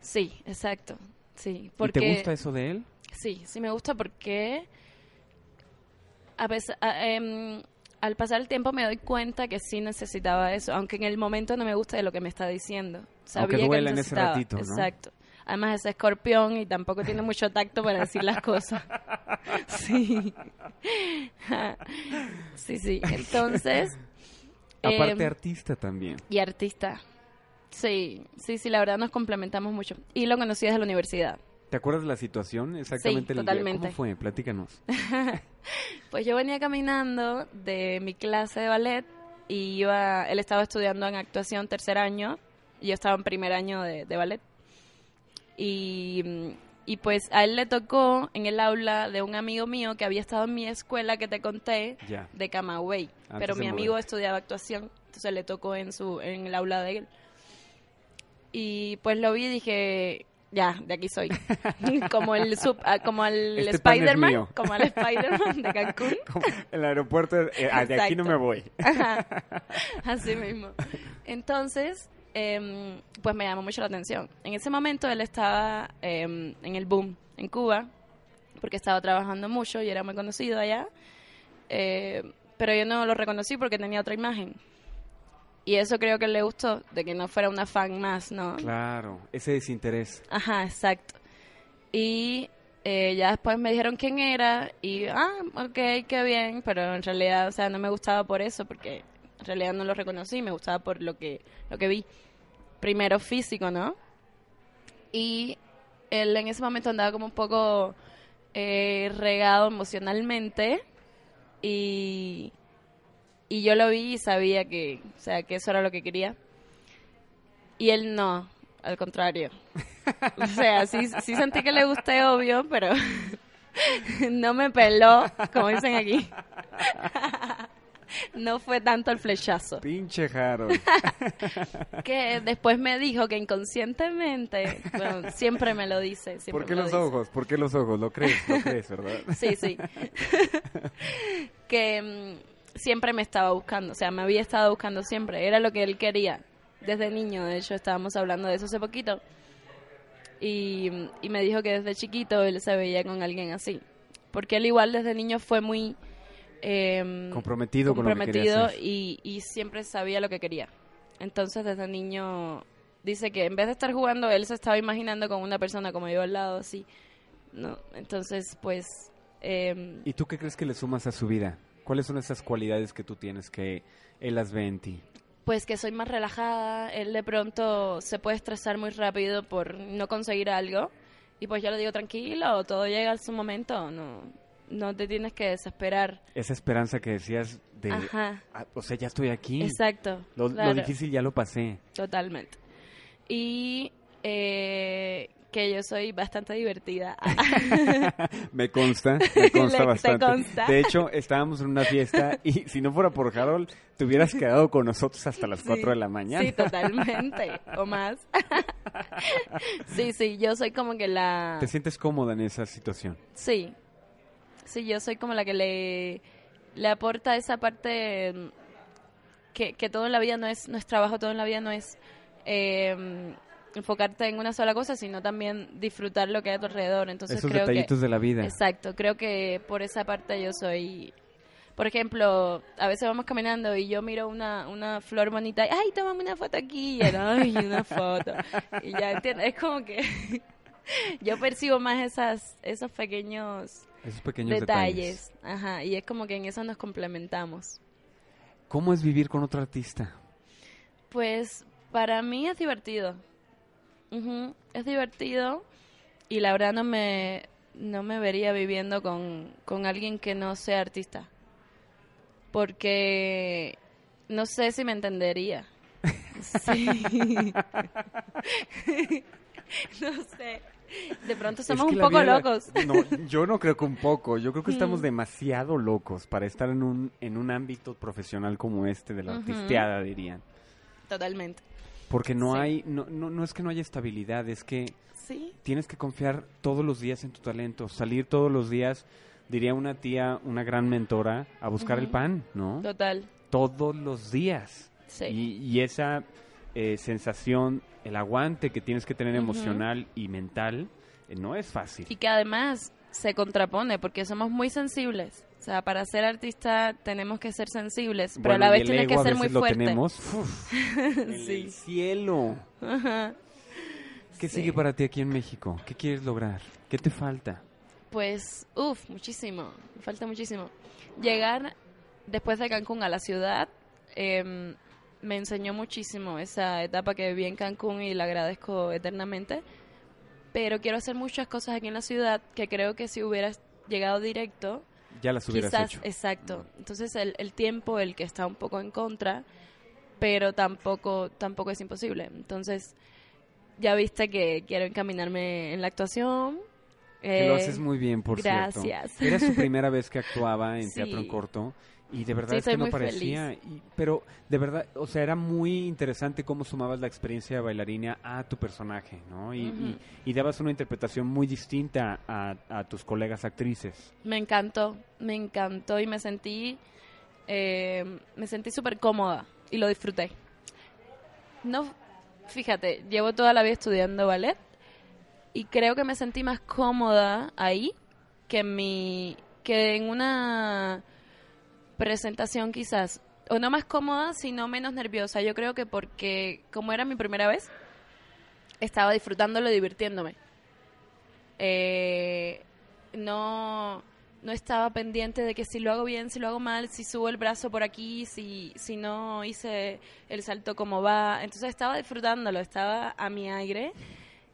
Sí, exacto. Sí, ¿Y porque te gusta eso de él? Sí, sí me gusta porque a pesar, a- em, al pasar el tiempo me doy cuenta que sí necesitaba eso, aunque en el momento no me gusta de lo que me está diciendo. Sabía duela que en ese ratito, ¿no? Exacto. Además es escorpión y tampoco tiene mucho tacto para decir las cosas. Sí. sí, sí. Entonces... Aparte em, artista también. y artista. Sí, sí, sí, la verdad nos complementamos mucho. Y lo conocí desde la universidad. ¿Te acuerdas de la situación? Exactamente. el día. totalmente. ¿Cómo fue? Platícanos. Pues yo venía caminando de mi clase de ballet y iba, él estaba estudiando en actuación tercer año y yo estaba en primer año de, de ballet. Y, y pues a él le tocó en el aula de un amigo mío que había estado en mi escuela que te conté de Camagüey, Antes pero mi amigo estudiaba actuación, entonces le tocó en su en el aula de él. Y pues lo vi y dije, ya, de aquí soy. como el sub, ah, como el Este Spider-Man, como el Spider-Man de Cancún. Como el aeropuerto, eh, ah, de aquí no me voy. Ajá, Así mismo. Entonces, em, pues me llamó mucho la atención. En ese momento él estaba em, en el boom en Cuba, porque estaba trabajando mucho y era muy conocido allá. Eh, pero yo no lo reconocí porque tenía otra imagen. Y eso creo que le gustó, de que no fuera una fan más, ¿no? Claro, ese desinterés. Ajá, exacto. Y eh, ya después me dijeron quién era y, ah, ok, qué bien, pero en realidad, o sea, no me gustaba por eso, porque en realidad no lo reconocí, me gustaba por lo que, lo que vi. Primero físico, ¿no? Y él en ese momento andaba como un poco eh, regado emocionalmente y, y yo lo vi y sabía que, o sea, que eso era lo que quería. Y él no, al contrario. O sea, sí, sí sentí que le gusté, obvio, pero no me peló, como dicen aquí. no fue tanto el flechazo. Pinche Harold. que después me dijo que inconscientemente, bueno, siempre me lo dice. Siempre ¿Por qué me lo los dice. ojos? ¿Por qué los ojos? Lo crees, lo crees, ¿verdad? Sí, sí. que mm, siempre me estaba buscando, o sea, me había estado buscando siempre. Era lo que él quería. Desde niño, de hecho, estábamos hablando de eso hace poquito. Y, y me dijo que desde chiquito él se veía con alguien así. Porque él igual desde niño fue muy... em, Comprometido con lo que comprometido y, y siempre sabía lo que quería. Entonces desde niño dice que en vez de estar jugando, él se estaba imaginando con una persona como yo al lado, así. ¿no? Entonces, pues... em, ¿Y tú qué crees que le sumas a su vida? ¿Cuáles son esas cualidades que tú tienes que él las ve en ti? pues que soy más relajada, él de pronto se puede estresar muy rápido por no conseguir algo y pues yo le digo tranquilo, todo llega a su momento, no no te tienes que desesperar. Esa esperanza que decías de, Ajá. "Ah, o sea, ya estoy aquí. Exacto. Lo, difícil ya lo pasé. Totalmente. Y eh, que yo soy bastante divertida. me consta, me consta bastante. consta. De hecho, estábamos en una fiesta y si no fuera por Harold, te hubieras quedado con nosotros hasta las 4 de la mañana. Sí, totalmente. o más. sí, sí, yo soy como que la... ¿Te sientes cómoda en esa situación? Sí. Sí, yo soy como la que le, le aporta esa parte mm, que, que todo en la vida no es, no es trabajo, todo en la vida no es eh, enfocarte en una sola cosa, sino también disfrutar lo que hay a tu alrededor. Entonces Esos creo detallitos que, de la vida. Exacto, creo que por esa parte yo soy... Por ejemplo, a veces vamos caminando y yo miro una, una flor bonita y, ay, tómame una foto aquí, y él, ay, una foto. Y ya, ¿entiendes? Es como que yo percibo más esas, esos pequeños Esos pequeños detalles. detalles. Ajá, y es como que en eso nos complementamos. ¿Cómo es vivir con otro artista? Pues para mí es divertido. Es divertido y la verdad no me, no me vería viviendo con, con alguien que no sea artista. Porque no sé si me entendería. Sí. no sé. De pronto somos Es que un poco vida- locos. No, yo no creo que un poco. Yo creo que estamos demasiado locos para estar en un, en un ámbito profesional como este de la Ujú. artisteada, dirían. Totalmente. Porque no Sí. hay, no, no, no es que no haya estabilidad, es que Sí. tienes que confiar todos los días en tu talento, salir todos los días, diría una tía, una gran mentora, a buscar el pan, ¿no? Total. Todos los días. Sí. Y, y esa eh, sensación, el aguante que tienes que tener Ujú. emocional y mental, eh, no es fácil. Y que además se contrapone porque somos muy sensibles. O sea, para ser artista tenemos que ser sensibles, pero Bueno, a la vez tienes que ser muy lo fuerte. tenemos uf, en Sí. el cielo. Ajá. ¿Qué Sí. sigue para ti aquí en México? ¿Qué quieres lograr? ¿Qué te falta? Pues, uff, muchísimo. Me falta muchísimo. Llegar después de Cancún a la ciudad em, me enseñó muchísimo esa etapa que viví en Cancún y la agradezco eternamente. Pero quiero hacer muchas cosas aquí en la ciudad que creo que si hubieras llegado directo, Ya las hubieras Quizás, hecho. exacto. Entonces el, el tiempo, el que está un poco en contra, pero tampoco, tampoco es imposible. Entonces, ya viste que quiero encaminarme en la actuación. Que lo Eh, haces muy bien, por cierto. gracias. Era su primera vez que actuaba en Sí. teatro en corto y de verdad Sí, es que no parecía. y- pero de verdad, o sea, era muy interesante cómo sumabas la experiencia de bailarina a tu personaje, ¿no? Y, y- y dabas una interpretación muy distinta a, a tus colegas actrices. Me encantó, me encantó y me sentí, eh, me sentí súper cómoda y lo disfruté. No, fíjate, llevo toda la vida estudiando ballet y creo que me sentí más cómoda ahí que en mi, que en una presentación quizás, o no más cómoda, sino menos nerviosa. Yo creo que porque como era mi primera vez, estaba disfrutándolo divirtiéndome. Eh, no, no estaba pendiente de que si lo hago bien, si lo hago mal, si subo el brazo por aquí, si, si no hice el salto como va. Entonces estaba disfrutándolo, estaba a mi aire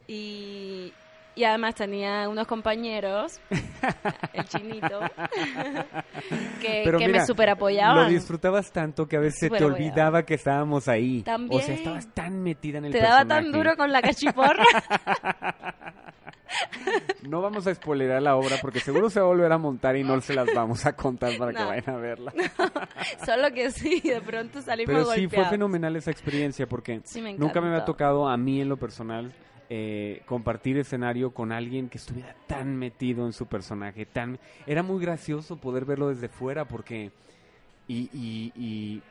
y, y además tenía unos compañeros, el chinito, que, Pero que mira, me super Lo apoyaban. disfrutabas tanto que a veces se te apoyaba. olvidaba que estábamos ahí. O También. sea, estabas tan metida en el Te daba tan duro con la cachiporra. No vamos a spoilerar la obra porque seguro se va a volver a montar y no se las vamos a contar para que vayan a verla. Solo que sí, de pronto salimos Pero sí, fue fenomenal esa experiencia porque Sí, me nunca me había tocado a mí en lo personal eh, compartir escenario con alguien que estuviera tan metido en su personaje. tan Era muy gracioso poder verlo desde fuera porque... Y, y- y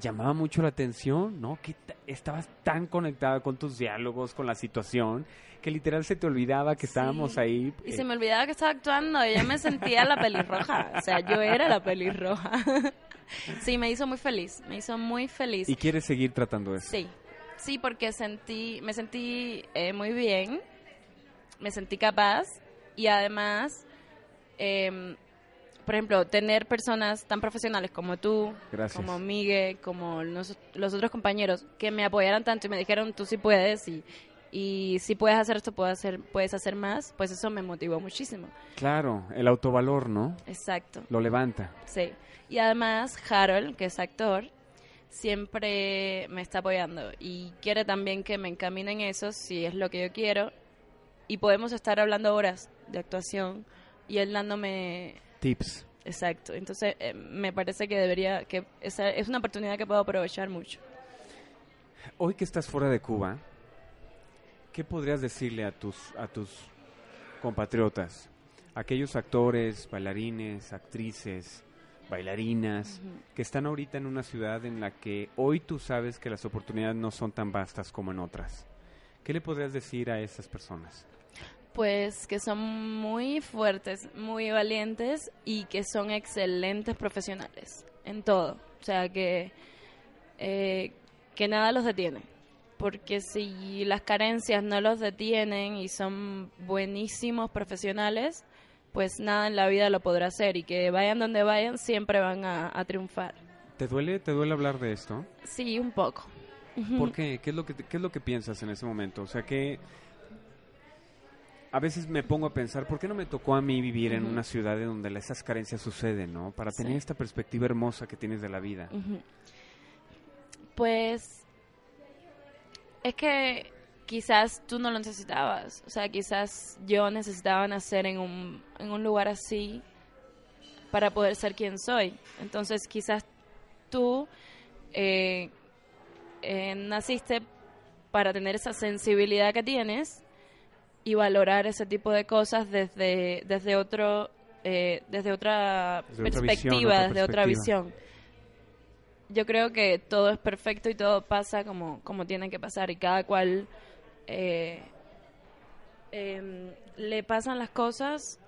llamaba mucho la atención, ¿no? Que ta- estabas tan conectada con tus diálogos, con la situación, que literal se te olvidaba que Sí. estábamos ahí. Y eh, se me olvidaba que estaba actuando, y yo me sentía la pelirroja, o sea, yo era la pelirroja. Sí, me hizo muy feliz, me hizo muy feliz. y quieres seguir tratando eso. Sí, sí, porque sentí, me sentí eh, muy bien, me sentí capaz y además, em, por ejemplo, tener personas tan profesionales como tú, Gracias. como Miguel, como nos- los otros compañeros que me apoyaron tanto y me dijeron tú sí puedes y, y si puedes hacer esto puedes hacer, puedes hacer más, pues eso me motivó muchísimo. Claro, el autovalor, ¿no? Exacto. Lo levanta. Sí. Y además, Harold, que es actor, siempre me está apoyando y quiere también que me encamine en eso si es lo que yo quiero. Y podemos estar hablando horas de actuación y él dándome. Tips. Exacto. Entonces, eh, me parece que debería. que esa es una oportunidad que puedo aprovechar mucho. Hoy que estás fuera de Cuba, ¿qué podrías decirle a tus, a tus compatriotas? Aquellos actores, bailarines, actrices, bailarinas, que están ahorita en una ciudad en la que hoy tú sabes que las oportunidades no son tan vastas como en otras. ¿Qué le podrías decir a esas personas? Pues que son muy fuertes, muy valientes y que son excelentes profesionales en todo. O sea, que, eh, que nada los detiene. Porque si las carencias no los detienen y son buenísimos profesionales, pues nada en la vida lo podrá hacer y que vayan donde vayan siempre van a, a triunfar. ¿Te duele, te duele hablar de esto? Sí, un poco. ¿Por qué? ¿Qué es lo que, qué es lo que piensas en ese momento? O sea, que a veces me pongo a pensar, ¿por qué no me tocó a mí vivir en una ciudad en donde esas carencias suceden, ¿no? Para tener esta perspectiva hermosa que tienes de la vida. Pues es que quizás tú no lo necesitabas, o sea, quizás yo necesitaba nacer en un, en un lugar así para poder ser quien soy. Entonces quizás tú eh, eh, naciste para tener esa sensibilidad que tienes y valorar ese tipo de cosas desde, desde otro eh, desde otra Desde otra perspectiva, visión, otra desde otra visión. Yo creo que todo es perfecto y todo pasa como, como tiene que pasar y cada cual eh, em, le pasan las cosas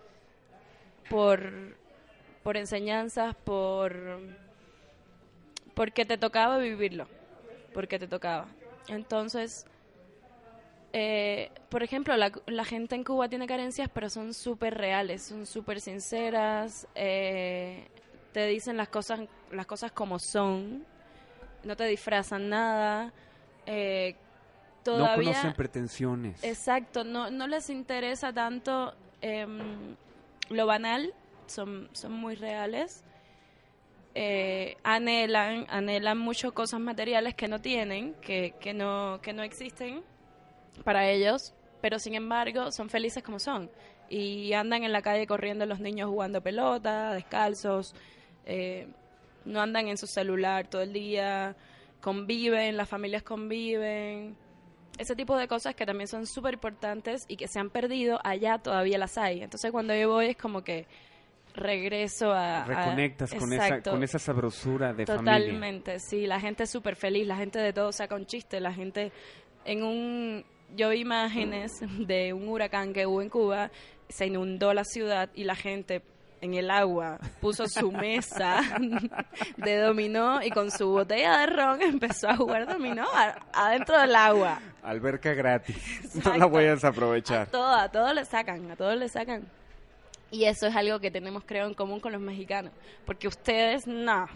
por, por enseñanzas, por porque te tocaba vivirlo, porque te tocaba. Entonces, eh, por ejemplo, la, la gente en Cuba tiene carencias, pero son súper reales, son súper sinceras, eh, te dicen las cosas, las cosas como son, no te disfrazan nada, eh, No todavía... conocen pretensiones. Exacto, no, no les interesa tanto em, lo banal, son, son muy reales. Eh, anhelan, anhelan mucho cosas materiales que no tienen, que, que, no, que no existen para ellos, pero sin embargo son felices como son. Y andan en la calle corriendo los niños jugando pelota, descalzos, eh, no andan en su celular todo el día, conviven, las familias conviven ese tipo de cosas que también son súper importantes y que se han perdido, allá todavía las hay. Entonces cuando yo voy es como que regreso a... a- Reconectas con esa, con esa sabrosura de familia. Totalmente, sí, la gente es súper feliz, la gente de todo saca un chiste, la gente en un... Yo vi imágenes de un huracán que hubo en Cuba, se inundó la ciudad y la gente en el agua puso su mesa de dominó y con su botella de ron empezó a jugar dominó a- adentro del agua. Alberca gratis. No la voy a A desaprovechar. todo, a todos le sacan, a todos le sacan. Y eso es algo que tenemos, creo, en común con los mexicanos. Porque ustedes, no.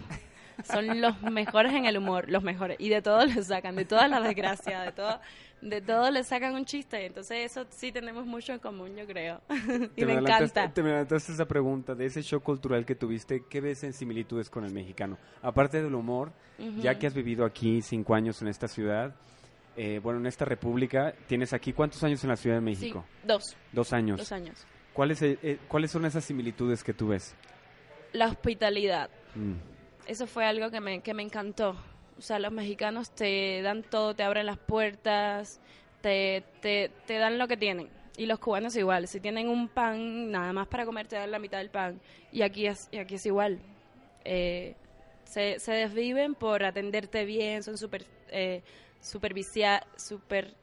Son los mejores en el humor, los mejores. Y de todo le sacan, de todas las desgracias, de todo, de todo le sacan un chiste. Entonces, eso sí tenemos mucho en común, yo creo. y Te me encanta. Te me adelantaste esa pregunta de ese shock cultural que tuviste. ¿Qué ves en similitudes con el mexicano? Aparte del humor, ya que has vivido aquí cinco años en esta ciudad, eh, bueno, en esta república, tienes aquí cuántos años en la Ciudad de Sí, México? dos, Dos años. dos años. ¿Cuáles, eh, eh, ¿Cuáles son esas similitudes que tú ves? La hospitalidad. Mm. Eso fue algo que me, que me encantó. O sea, los mexicanos te dan todo, te abren las puertas, te, te, te dan lo que tienen. Y los cubanos igual. Si tienen un pan, nada más para comer, te dan la mitad del pan. Y aquí es, y aquí es igual. Eh, se, se desviven por atenderte bien, son súper eh, supervicia- super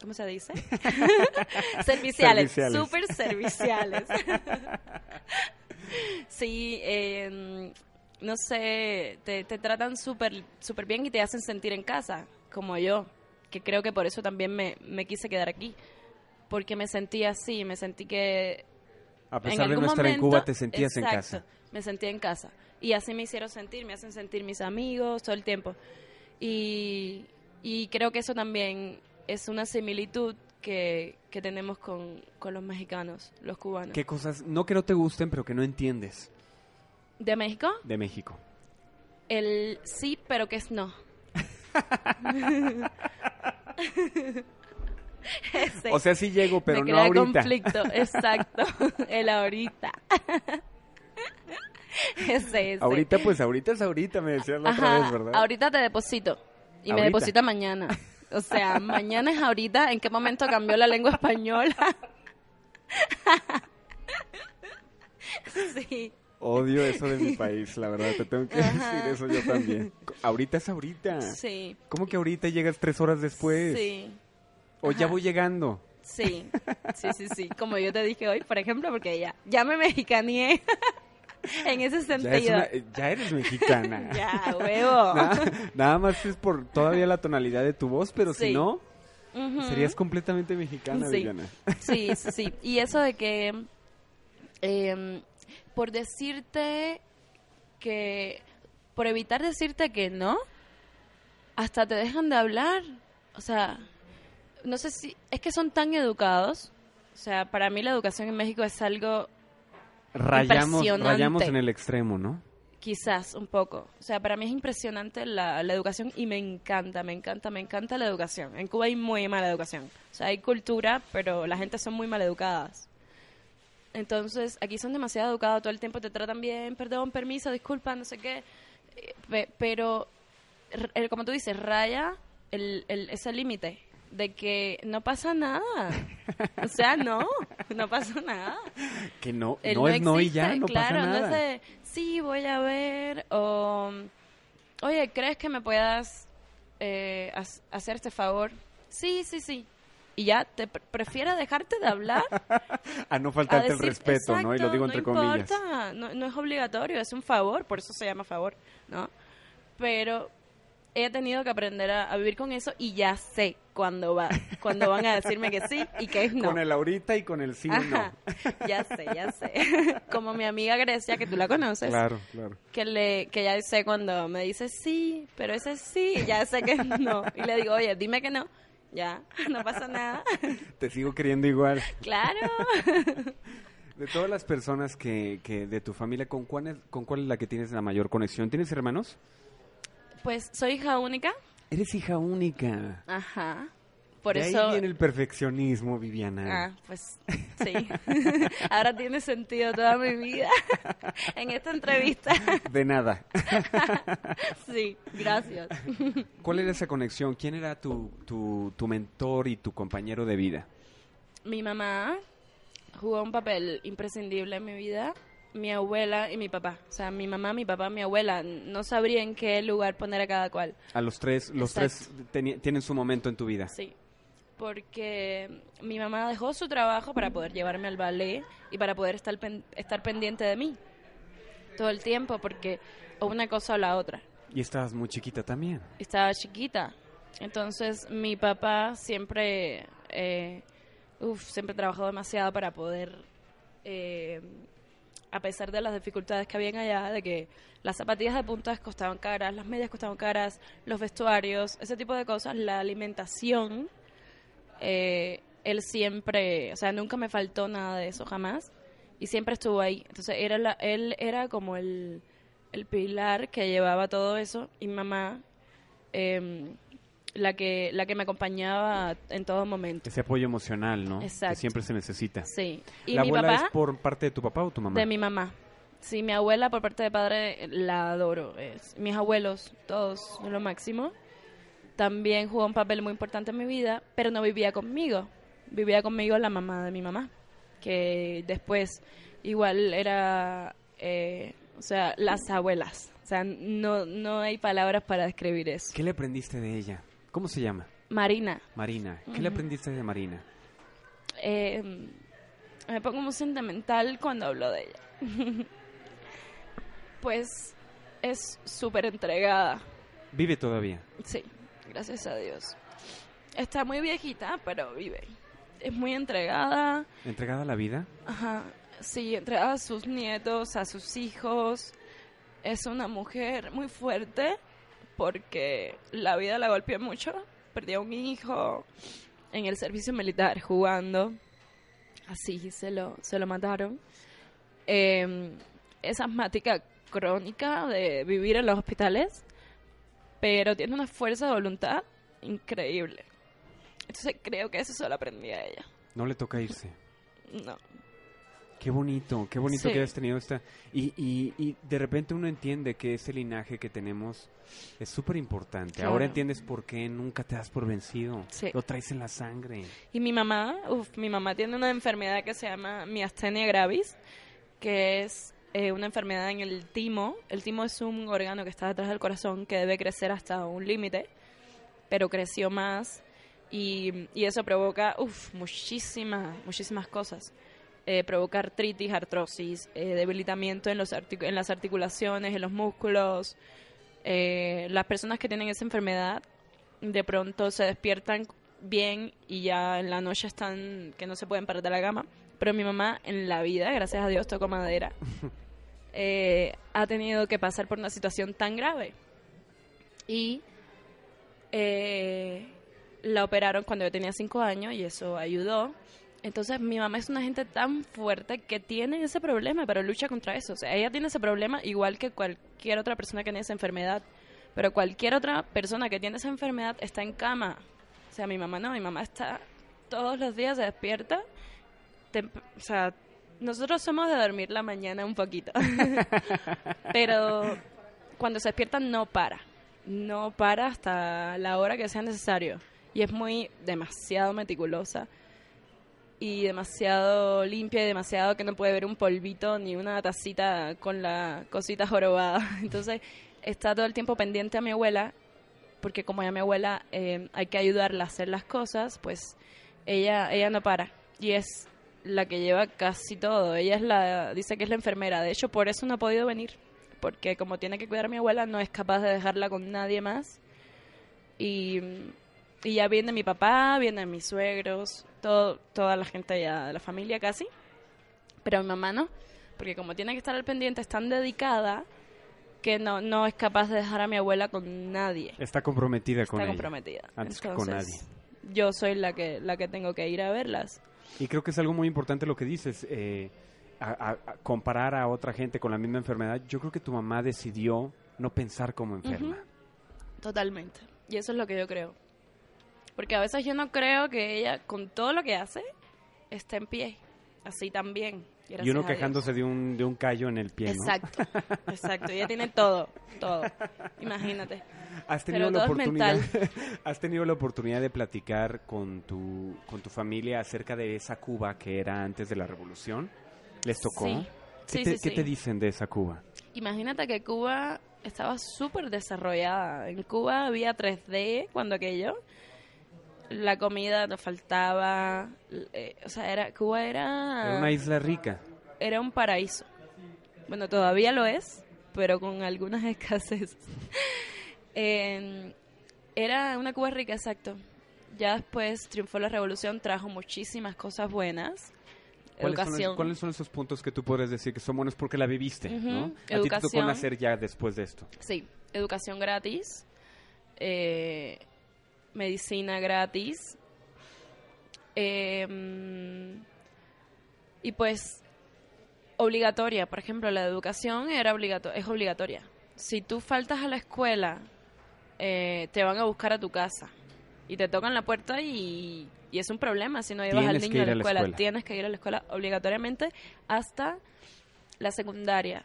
¿Cómo se dice? serviciales, Serviciales. súper serviciales. sí, eh, no sé, te, te tratan súper súper bien y te hacen sentir en casa, como yo, que creo que por eso también me, me quise quedar aquí, porque me sentí así, me sentí que A en pesar de no estar en momento- Cuba, te sentías en casa. Me sentía en casa. Y así me hicieron sentir, me hacen sentir mis amigos todo el tiempo. Y, y creo que eso también es una similitud que, que tenemos con, con los mexicanos, los cubanos. ¿Qué cosas, no que no te gusten, pero que no entiendes ¿De México? de México? El sí, pero que es no. Ese. O sea, sí llego, pero me no ahorita. conflicto, exacto. El ahorita. ese, ese. Ahorita, pues ahorita es ahorita, me decías la otra Ajá, vez, ¿verdad? ahorita te deposito. Y me deposita mañana. O sea, mañana es ahorita. ¿En qué momento cambió la lengua española? sí. Odio eso de mi país, la verdad, te tengo que Ajá. decir eso yo también. Ahorita es ahorita. Sí. ¿Cómo que ahorita llegas tres horas después? Sí. O ya voy llegando. Sí. Sí, sí, sí. Como yo te dije hoy, por ejemplo, porque ya, ya me mexicaneé. en ese Ya, es sentido. una- ya eres mexicana. Ya, huevo. Nada, nada más es por todavía la tonalidad de tu voz, pero si no, serías completamente mexicana, Sí. Viviana. Sí, sí, sí. Y eso de que, em, por decirte que, por evitar decirte que no, hasta te dejan de hablar. O sea, no sé si, es que son tan educados. O sea, para mí la educación en México es algo Rayamos, Impresionante. rayamos en el extremo, ¿no? Quizás un poco. O sea, para mí es impresionante la, la educación y me encanta, me encanta, me encanta la educación. En Cuba hay muy mala educación. O sea, hay cultura, pero la gente son muy mal educadas. Entonces, aquí son demasiado educados, todo el tiempo te tratan bien, perdón, permiso, disculpa, no sé qué. Eh, pe- Pero, el- como tú dices, raya el, el- ese límite de que no pasa nada. O sea, no, no pasa nada. Que no, El no es no y existe, ya, no claro, pasa nada. no es de, sí, voy a ver, o, oye, ¿crees que me puedas eh, hacer este favor? Sí, sí, sí. Y ya, te pre- prefiero dejarte de hablar. A no a faltarte el decir, respeto, ¿no? Y lo digo no entre comillas. importa, no, no es obligatorio, es un favor, por eso se llama favor, ¿no? Pero he tenido que aprender a, a vivir con eso y ya sé cuándo va, cuando van a decirme que sí y que es no. Con el ahorita y con el sí Ajá, no. ya sé, ya sé. Como mi amiga Grecia, que tú la conoces, Claro, claro. que le que ya sé cuando me dice sí, pero ese sí, ya sé que no. Y le digo, oye, dime que no. Ya, no pasa nada. Te sigo queriendo igual. claro. De todas las personas que, que de tu familia, ¿con cuál, es, ¿con cuál es la que tienes la mayor conexión? ¿Tienes hermanos? Pues soy hija única. Eres hija única. Ajá. Por de eso ahí viene el perfeccionismo, Viviana. Ah, pues sí. Ahora tiene sentido toda mi vida en esta entrevista. De nada. sí, gracias. ¿Cuál era esa conexión? ¿Quién era tu, tu, tu mentor y tu compañero de vida? Mi mamá jugó un papel imprescindible en mi vida. Mi abuela y mi papá. O sea, mi mamá, mi papá, mi abuela. No sabría en qué lugar poner a cada cual. A los tres, los tres teni- tienen su momento en tu vida. Sí. Porque mi mamá dejó su trabajo para poder llevarme al ballet y para poder estar, pen- estar pendiente de mí todo el tiempo, porque o una cosa o la otra. Y estabas muy chiquita también. estaba chiquita. Entonces mi papá siempre, eh, uf, siempre trabajó demasiado para poder, eh, a pesar de las dificultades que habían allá, de que las zapatillas de puntas costaban caras, las medias costaban caras, los vestuarios, ese tipo de cosas, la alimentación, eh, él siempre, o sea, nunca me faltó nada de eso, jamás, y siempre estuvo ahí. Entonces era la, él era como el, el pilar que llevaba todo eso, y mamá eh, la que la que me acompañaba en todo momento. Ese apoyo emocional, ¿no? Exacto. Que siempre se necesita. Sí. Y ¿La mi abuela papá es por parte de tu papá o tu mamá? de mi mamá. Sí, mi abuela por parte de padre la adoro. Es, mis abuelos, todos, lo máximo. También jugó un papel muy importante en mi vida, pero no vivía conmigo. Vivía conmigo la mamá de mi mamá, que después igual era, eh, o sea, las abuelas. O sea, no, no hay palabras para describir eso. ¿Qué le aprendiste de ella? ¿Cómo se llama? Marina, Marina. ¿Qué le aprendiste de Marina? eh, me pongo muy sentimental cuando hablo de ella. pues es súper entregada. Vive todavía. Sí, gracias a Dios. Está muy viejita, pero vive. Es muy entregada. ¿Entregada a la vida? Ajá. Sí, entregada a sus nietos, a sus hijos. Es una mujer muy fuerte porque la vida la golpeó mucho. Perdió un hijo en el servicio militar jugando. Así se lo, se lo mataron. Eh, es asmática crónica de vivir en los hospitales, pero tiene una fuerza de voluntad increíble. Entonces creo que eso solo aprendí a ella. No le toca irse. No. Qué bonito, qué bonito Sí. que hayas tenido esta... Y, y, y de repente uno entiende que ese linaje que tenemos es súper importante. Claro. Ahora entiendes por qué nunca te das por vencido. Sí. Lo traes en la sangre. Y mi mamá, uf, mi mamá tiene una enfermedad que se llama miastenia gravis, que es eh, una enfermedad en el timo. El timo es un órgano que está detrás del corazón que debe crecer hasta un límite, pero creció más y, y eso provoca uf, muchísimas, muchísimas cosas. Eh, provoca artritis, artrosis, eh, debilitamiento en, los en las articulaciones, en los músculos. Eh, las personas que tienen esa enfermedad de pronto se despiertan bien y ya en la noche están que no se pueden parar de la cama. Pero mi mamá en la vida, gracias a Dios, tocó madera, eh, ha tenido que pasar por una situación tan grave. Y eh, la operaron cuando yo tenía cinco años y eso ayudó. Entonces mi mamá es una gente tan fuerte que tiene ese problema, pero lucha contra eso. O sea, ella tiene ese problema igual que cualquier otra persona que tiene esa enfermedad. Pero cualquier otra persona que tiene esa enfermedad está en cama. O sea, mi mamá no, mi mamá está todos los días se despierta. o sea, nosotros somos de dormir la mañana un poquito. pero cuando se despierta no para. No para hasta la hora que sea necesario. Y es muy demasiado meticulosa y demasiado limpia y demasiado que no puede ver un polvito ni una tacita con la cosita jorobada. Entonces está todo el tiempo pendiente a mi abuela, porque como ya mi abuela eh, hay que ayudarla a hacer las cosas, pues ella, ella no para. Y es la que lleva casi todo. Ella es la, dice que es la enfermera. De hecho, por eso no ha podido venir. Porque como tiene que cuidar a mi abuela, no es capaz de dejarla con nadie más. Y, y ya viene mi papá, vienen mis suegros, toda la gente ya de la familia casi. Pero mi mamá no. Porque como tiene que estar al pendiente, es tan dedicada que no, no es capaz de dejar a mi abuela con nadie. Está comprometida con Está ella. comprometida. Antes que con Entonces, Yo soy la que, la que tengo que ir a verlas. Y creo que es algo muy importante lo que dices. eh, a- a- a comparar a otra gente con la misma enfermedad. Yo creo que tu mamá decidió no pensar como enferma. Totalmente. Y eso es lo que yo creo. Porque a veces yo no creo que ella, con todo lo que hace, esté en pie. Así también. Y uno quejándose de un, de un callo en el pie, ¿no? Exacto, exacto. Ella tiene todo, todo. Imagínate. ¿Has tenido, Pero la oportunidad, ¿Has tenido la oportunidad de platicar con tu, con tu familia acerca de esa Cuba que era antes de la revolución? ¿Les tocó? Sí. ¿Qué, Sí, te, sí, qué te dicen de esa Cuba? Imagínate que Cuba estaba súper desarrollada. En Cuba había 3D cuando aquello. La comida nos faltaba. eh, o sea, era, Cuba era, Era una isla rica. era un paraíso. Bueno, todavía lo es, pero con algunas escasez. Eh, era una Cuba rica, exacto. Ya después triunfó la revolución, trajo muchísimas cosas buenas. ¿Cuáles son, Educación. es- cuáles son esos puntos que tú puedes decir que son buenos porque la viviste? ¿no? A ti te tocó nacer ya después de esto. Sí, educación gratis, eh, medicina gratis, eh, y pues obligatoria. Por ejemplo, la educación era obligato es obligatoria. Si tú faltas a la escuela, eh, te van a buscar a tu casa. y te tocan la puerta y, y es un problema si no llevas al Tienes niño a la a la escuela. Tienes que ir a la escuela obligatoriamente hasta la secundaria.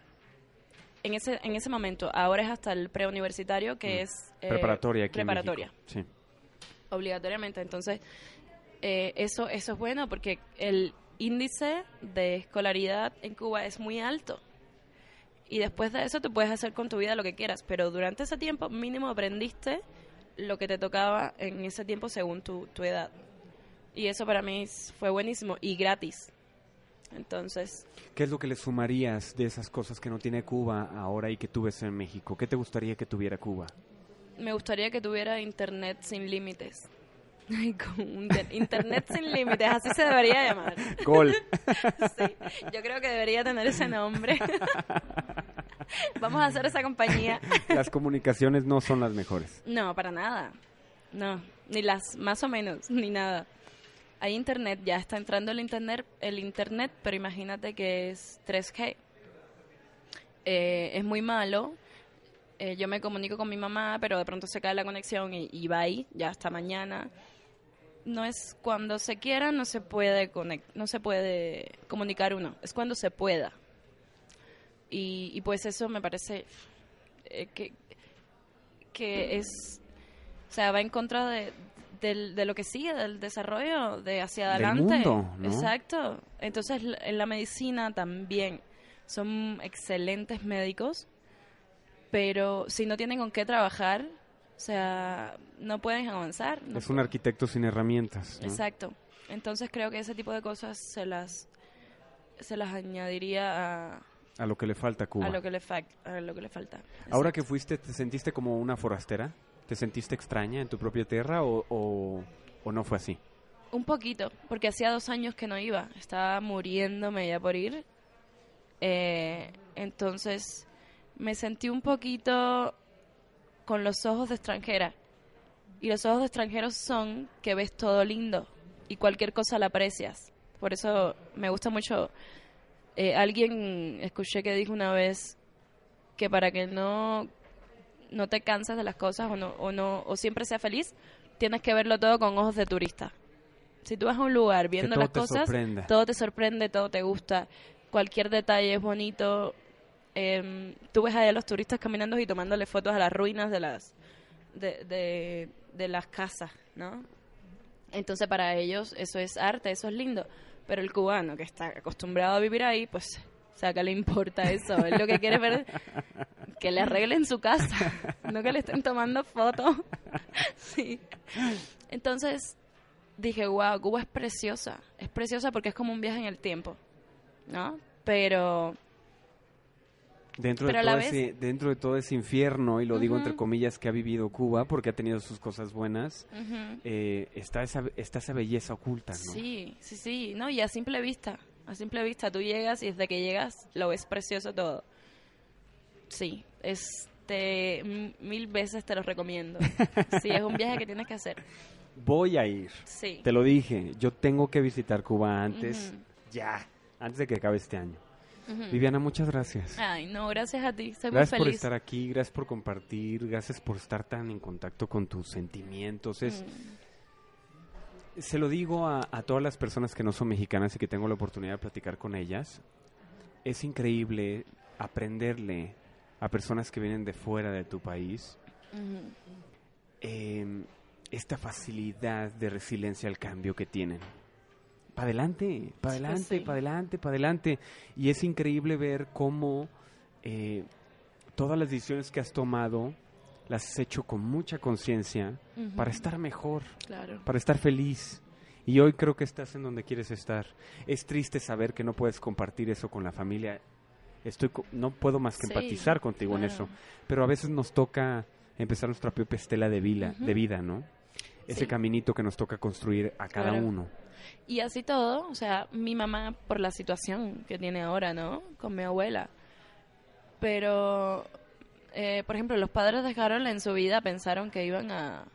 En ese, en ese momento, ahora es hasta el preuniversitario, que Mm. es... eh, preparatoria aquí Preparatoria. Sí. Obligatoriamente. Entonces, eh, eso, eso es bueno porque el índice de escolaridad en Cuba es muy alto. Y después de eso tú puedes hacer con tu vida lo que quieras, pero durante ese tiempo mínimo aprendiste lo que te tocaba en ese tiempo según tu, tu edad. Y eso para mí fue buenísimo y gratis. Entonces, ¿Qué es lo que le sumarías de esas cosas que no tiene Cuba ahora y que tú ves en México? ¿Qué te gustaría que tuviera Cuba? Me gustaría que tuviera internet sin límites. Con internet sin límites, así se debería llamar. Gol. Sí, yo creo que debería tener ese nombre. Vamos a hacer esa compañía. Las comunicaciones no son las mejores. No, para nada. No, ni las más o menos, ni nada. Hay internet, ya está entrando el internet, el internet, pero imagínate que es 3G. Eh, es muy malo. Eh, yo me comunico con mi mamá, pero de pronto se cae la conexión y, y va ahí, ya hasta mañana. No es cuando se quiera, no se puede conec- no se puede comunicar uno, es cuando se pueda. Y, y pues eso me parece eh, que, que es, o sea, va en contra de, de lo que sigue, del desarrollo de hacia Del adelante. mundo, ¿no? Exacto. Entonces, en la medicina también son excelentes médicos, pero si no tienen con qué trabajar, o sea, no pueden avanzar. no Es un arquitecto sin herramientas. ¿no? Exacto. Entonces creo que ese tipo de cosas se las se las añadiría a, A lo que le falta a Cuba. a lo que le fa- a lo que le falta. Ahora que fuiste, ¿te sentiste como una forastera? ¿Te sentiste extraña en tu propia tierra o, o, o no fue así? un poquito, porque hacía dos años que no iba, estaba muriéndome ya por ir. Eh, entonces me sentí un poquito con los ojos de extranjera. Y los ojos de extranjeros son que ves todo lindo y cualquier cosa la aprecias. Por eso me gusta mucho. eh, alguien escuché que dijo una vez que para que no, no te canses de las cosas o, no, o, no, o siempre sea feliz, tienes que verlo todo con ojos de turista. Si tú vas a un lugar viendo las cosas, todo te sorprende, todo te gusta, cualquier detalle es bonito. Em, tú ves a los turistas caminando y tomándole fotos a las ruinas de las de, de, de las casas, ¿no? Entonces para ellos eso es arte, eso es lindo. Pero el cubano que está acostumbrado a vivir ahí, pues, o sea, ¿qué le importa eso? Él lo que quiere ver que le arreglen su casa, no que le estén tomando fotos. Sí. Entonces dije, wow, Cuba es preciosa. Es preciosa porque es como un viaje en el tiempo, ¿no? Pero Dentro, Pero de todo vez- ese, dentro de todo ese infierno, y lo digo entre comillas, que ha vivido Cuba, porque ha tenido sus cosas buenas, eh, está, esa, está esa belleza oculta, ¿no? sí, sí, sí, no, y a simple vista, a simple vista tú llegas y desde que llegas lo ves precioso todo. Sí, este mil veces te lo recomiendo. Sí, es un viaje que tienes que hacer. Voy a ir. Sí. Te lo dije, yo tengo que visitar Cuba antes, ya, antes de que acabe este año. Viviana, muchas gracias. Ay, no, gracias a ti. Gracias muy por estar aquí, gracias por compartir, gracias por estar tan en contacto con tus sentimientos. Es, Mm. Se lo digo a, a todas las personas que no son mexicanas y que tengo la oportunidad de platicar con ellas. Es increíble aprenderle a personas que vienen de fuera de tu país eh, esta facilidad de resiliencia al cambio que tienen. Para adelante, para adelante, sí. para adelante, para adelante. Y es increíble ver cómo eh, todas las decisiones que has tomado las has hecho con mucha conciencia para estar mejor, Claro. para estar feliz. Y hoy creo que estás en donde quieres estar. Es triste saber que no puedes compartir eso con la familia. Estoy co- no puedo más que Sí, empatizar contigo en eso. Pero a veces nos toca empezar nuestra propia estela de vida, de vida, ¿no? Ese caminito que nos toca construir a cada Claro. uno. Y así todo, o sea, mi mamá por la situación que tiene ahora, ¿no? Con mi abuela. Pero, eh, por ejemplo, los padres de Harold en su vida pensaron que iban a...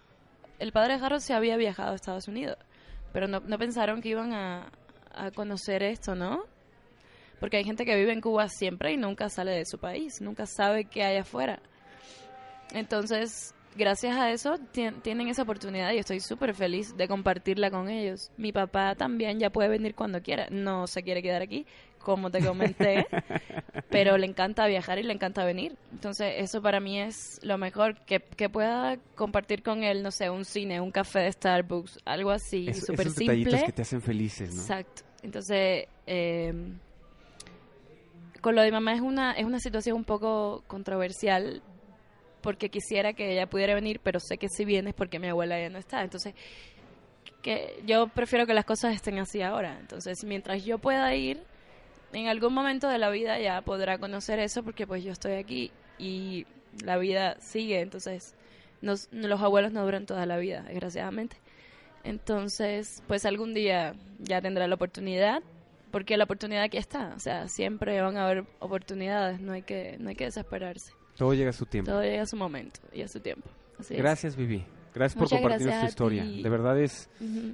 El padre de Harold se había viajado a Estados Unidos, pero no, no pensaron que iban a, a conocer esto, ¿no? Porque hay gente que vive en Cuba siempre y nunca sale de su país, nunca sabe qué hay afuera. Entonces, gracias a eso tien- tienen esa oportunidad y estoy súper feliz de compartirla con ellos. Mi papá también ya puede venir cuando quiera. No se quiere quedar aquí, como te comenté, pero le encanta viajar y le encanta venir. Entonces, eso para mí es lo mejor, que, que pueda compartir con él, no sé, un cine, un café de Starbucks, algo así, Es- súper simple. que te hacen felices, ¿no? Exacto. Entonces, eh, con lo de mamá es una, es una situación un poco controversial porque quisiera que ella pudiera venir, pero sé que si viene es porque mi abuela ya no está. Entonces, que yo prefiero que las cosas estén así ahora. Entonces, mientras yo pueda ir, en algún momento de la vida ya podrá conocer eso porque pues yo estoy aquí y la vida sigue. Entonces, nos- los abuelos no duran toda la vida, desgraciadamente. Entonces, pues algún día ya tendrá la oportunidad, porque la oportunidad aquí está. O sea, siempre van a haber oportunidades, no hay que, no hay que desesperarse. Todo llega a su tiempo. Todo llega a su momento y a su tiempo. Así es. Gracias, Vivi. Gracias por compartirnos gracias tu historia. De verdad es,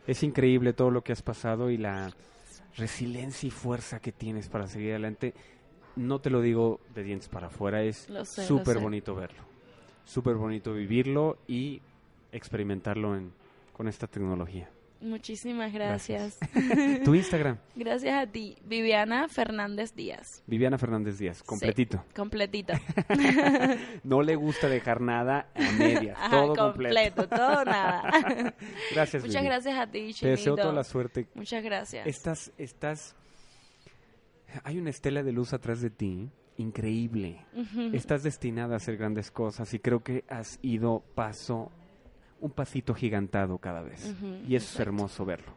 es increíble todo lo que has pasado y la resiliencia y fuerza que tienes para seguir adelante. No te lo digo de dientes para afuera, es súper bonito verlo. Súper bonito vivirlo y experimentarlo en, con esta tecnología. Muchísimas Gracias. gracias. Tu Instagram, Gracias a ti, Viviana Fernández Díaz. Viviana Fernández Díaz, completito. Completito. No le gusta dejar nada a medias, Ajá, todo completo. completo, todo nada. Gracias, Muchas gracias a ti, Te deseo Chinito. toda la suerte Muchas gracias. Estás, estás. Hay una estela de luz atrás de ti, increíble. Estás destinada a hacer grandes cosas y creo que has ido paso, un pasito gigantado cada vez. Y eso es hermoso verlo.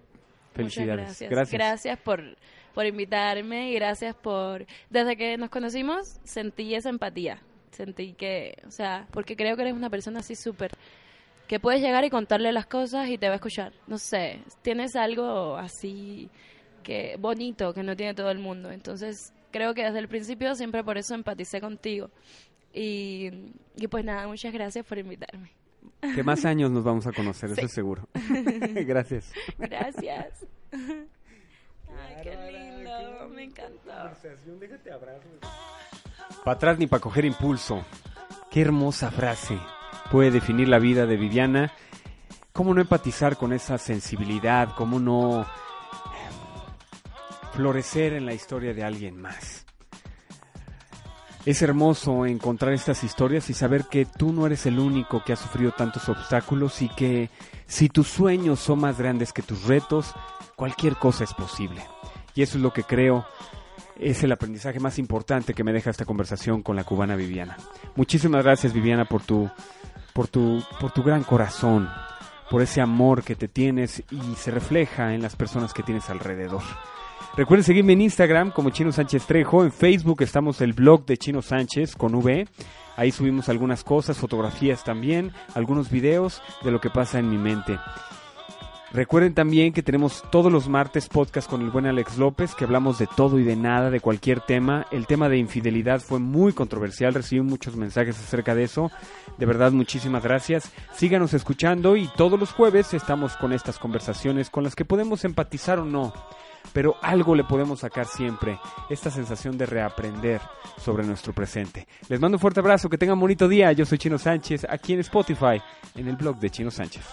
Felicidades. gracias. Gracias. Gracias por, por invitarme y gracias por... Desde que nos conocimos sentí esa empatía. Sentí que, o sea, porque creo que eres una persona así súper... Que puedes llegar y contarle las cosas y te va a escuchar. No sé, tienes algo así que bonito que no tiene todo el mundo. Entonces, creo que desde el principio siempre por eso empaticé contigo. Y, y pues nada, muchas gracias por invitarme. Que más años nos vamos a conocer, eso es seguro. Gracias. Gracias. Ay, qué lindo, me encantó. Para atrás ni para coger impulso. Qué hermosa frase. Puede definir la vida de Viviana. ¿Cómo no empatizar con esa sensibilidad? ¿Cómo no eh, florecer en la historia de alguien más? Es hermoso encontrar estas historias y saber que tú no eres el único que ha sufrido tantos obstáculos y que si tus sueños son más grandes que tus retos, cualquier cosa es posible. Y eso es lo que creo es el aprendizaje más importante que me deja esta conversación con la cubana Viviana. Muchísimas gracias Viviana por tu por tu por tu gran corazón, por ese amor que te tienes y se refleja en las personas que tienes alrededor. Recuerden seguirme en Instagram como Chino Sánchez Trejo, en Facebook estamos el blog de Chino Sánchez con V. Ahí subimos algunas cosas, fotografías también, algunos videos de lo que pasa en mi mente. Recuerden también que tenemos todos los martes podcast con el buen Alex López, que hablamos de todo y de nada, de cualquier tema. El tema de infidelidad fue muy controversial, recibí muchos mensajes acerca de eso. De verdad, muchísimas gracias. Síganos escuchando y todos los jueves estamos con estas conversaciones con las que podemos empatizar o no. Pero algo le podemos sacar siempre, esta sensación de reaprender sobre nuestro presente. Les mando un fuerte abrazo, que tengan bonito día. Yo soy Chino Sánchez, aquí en Spotify, en el blog de Chino Sánchez.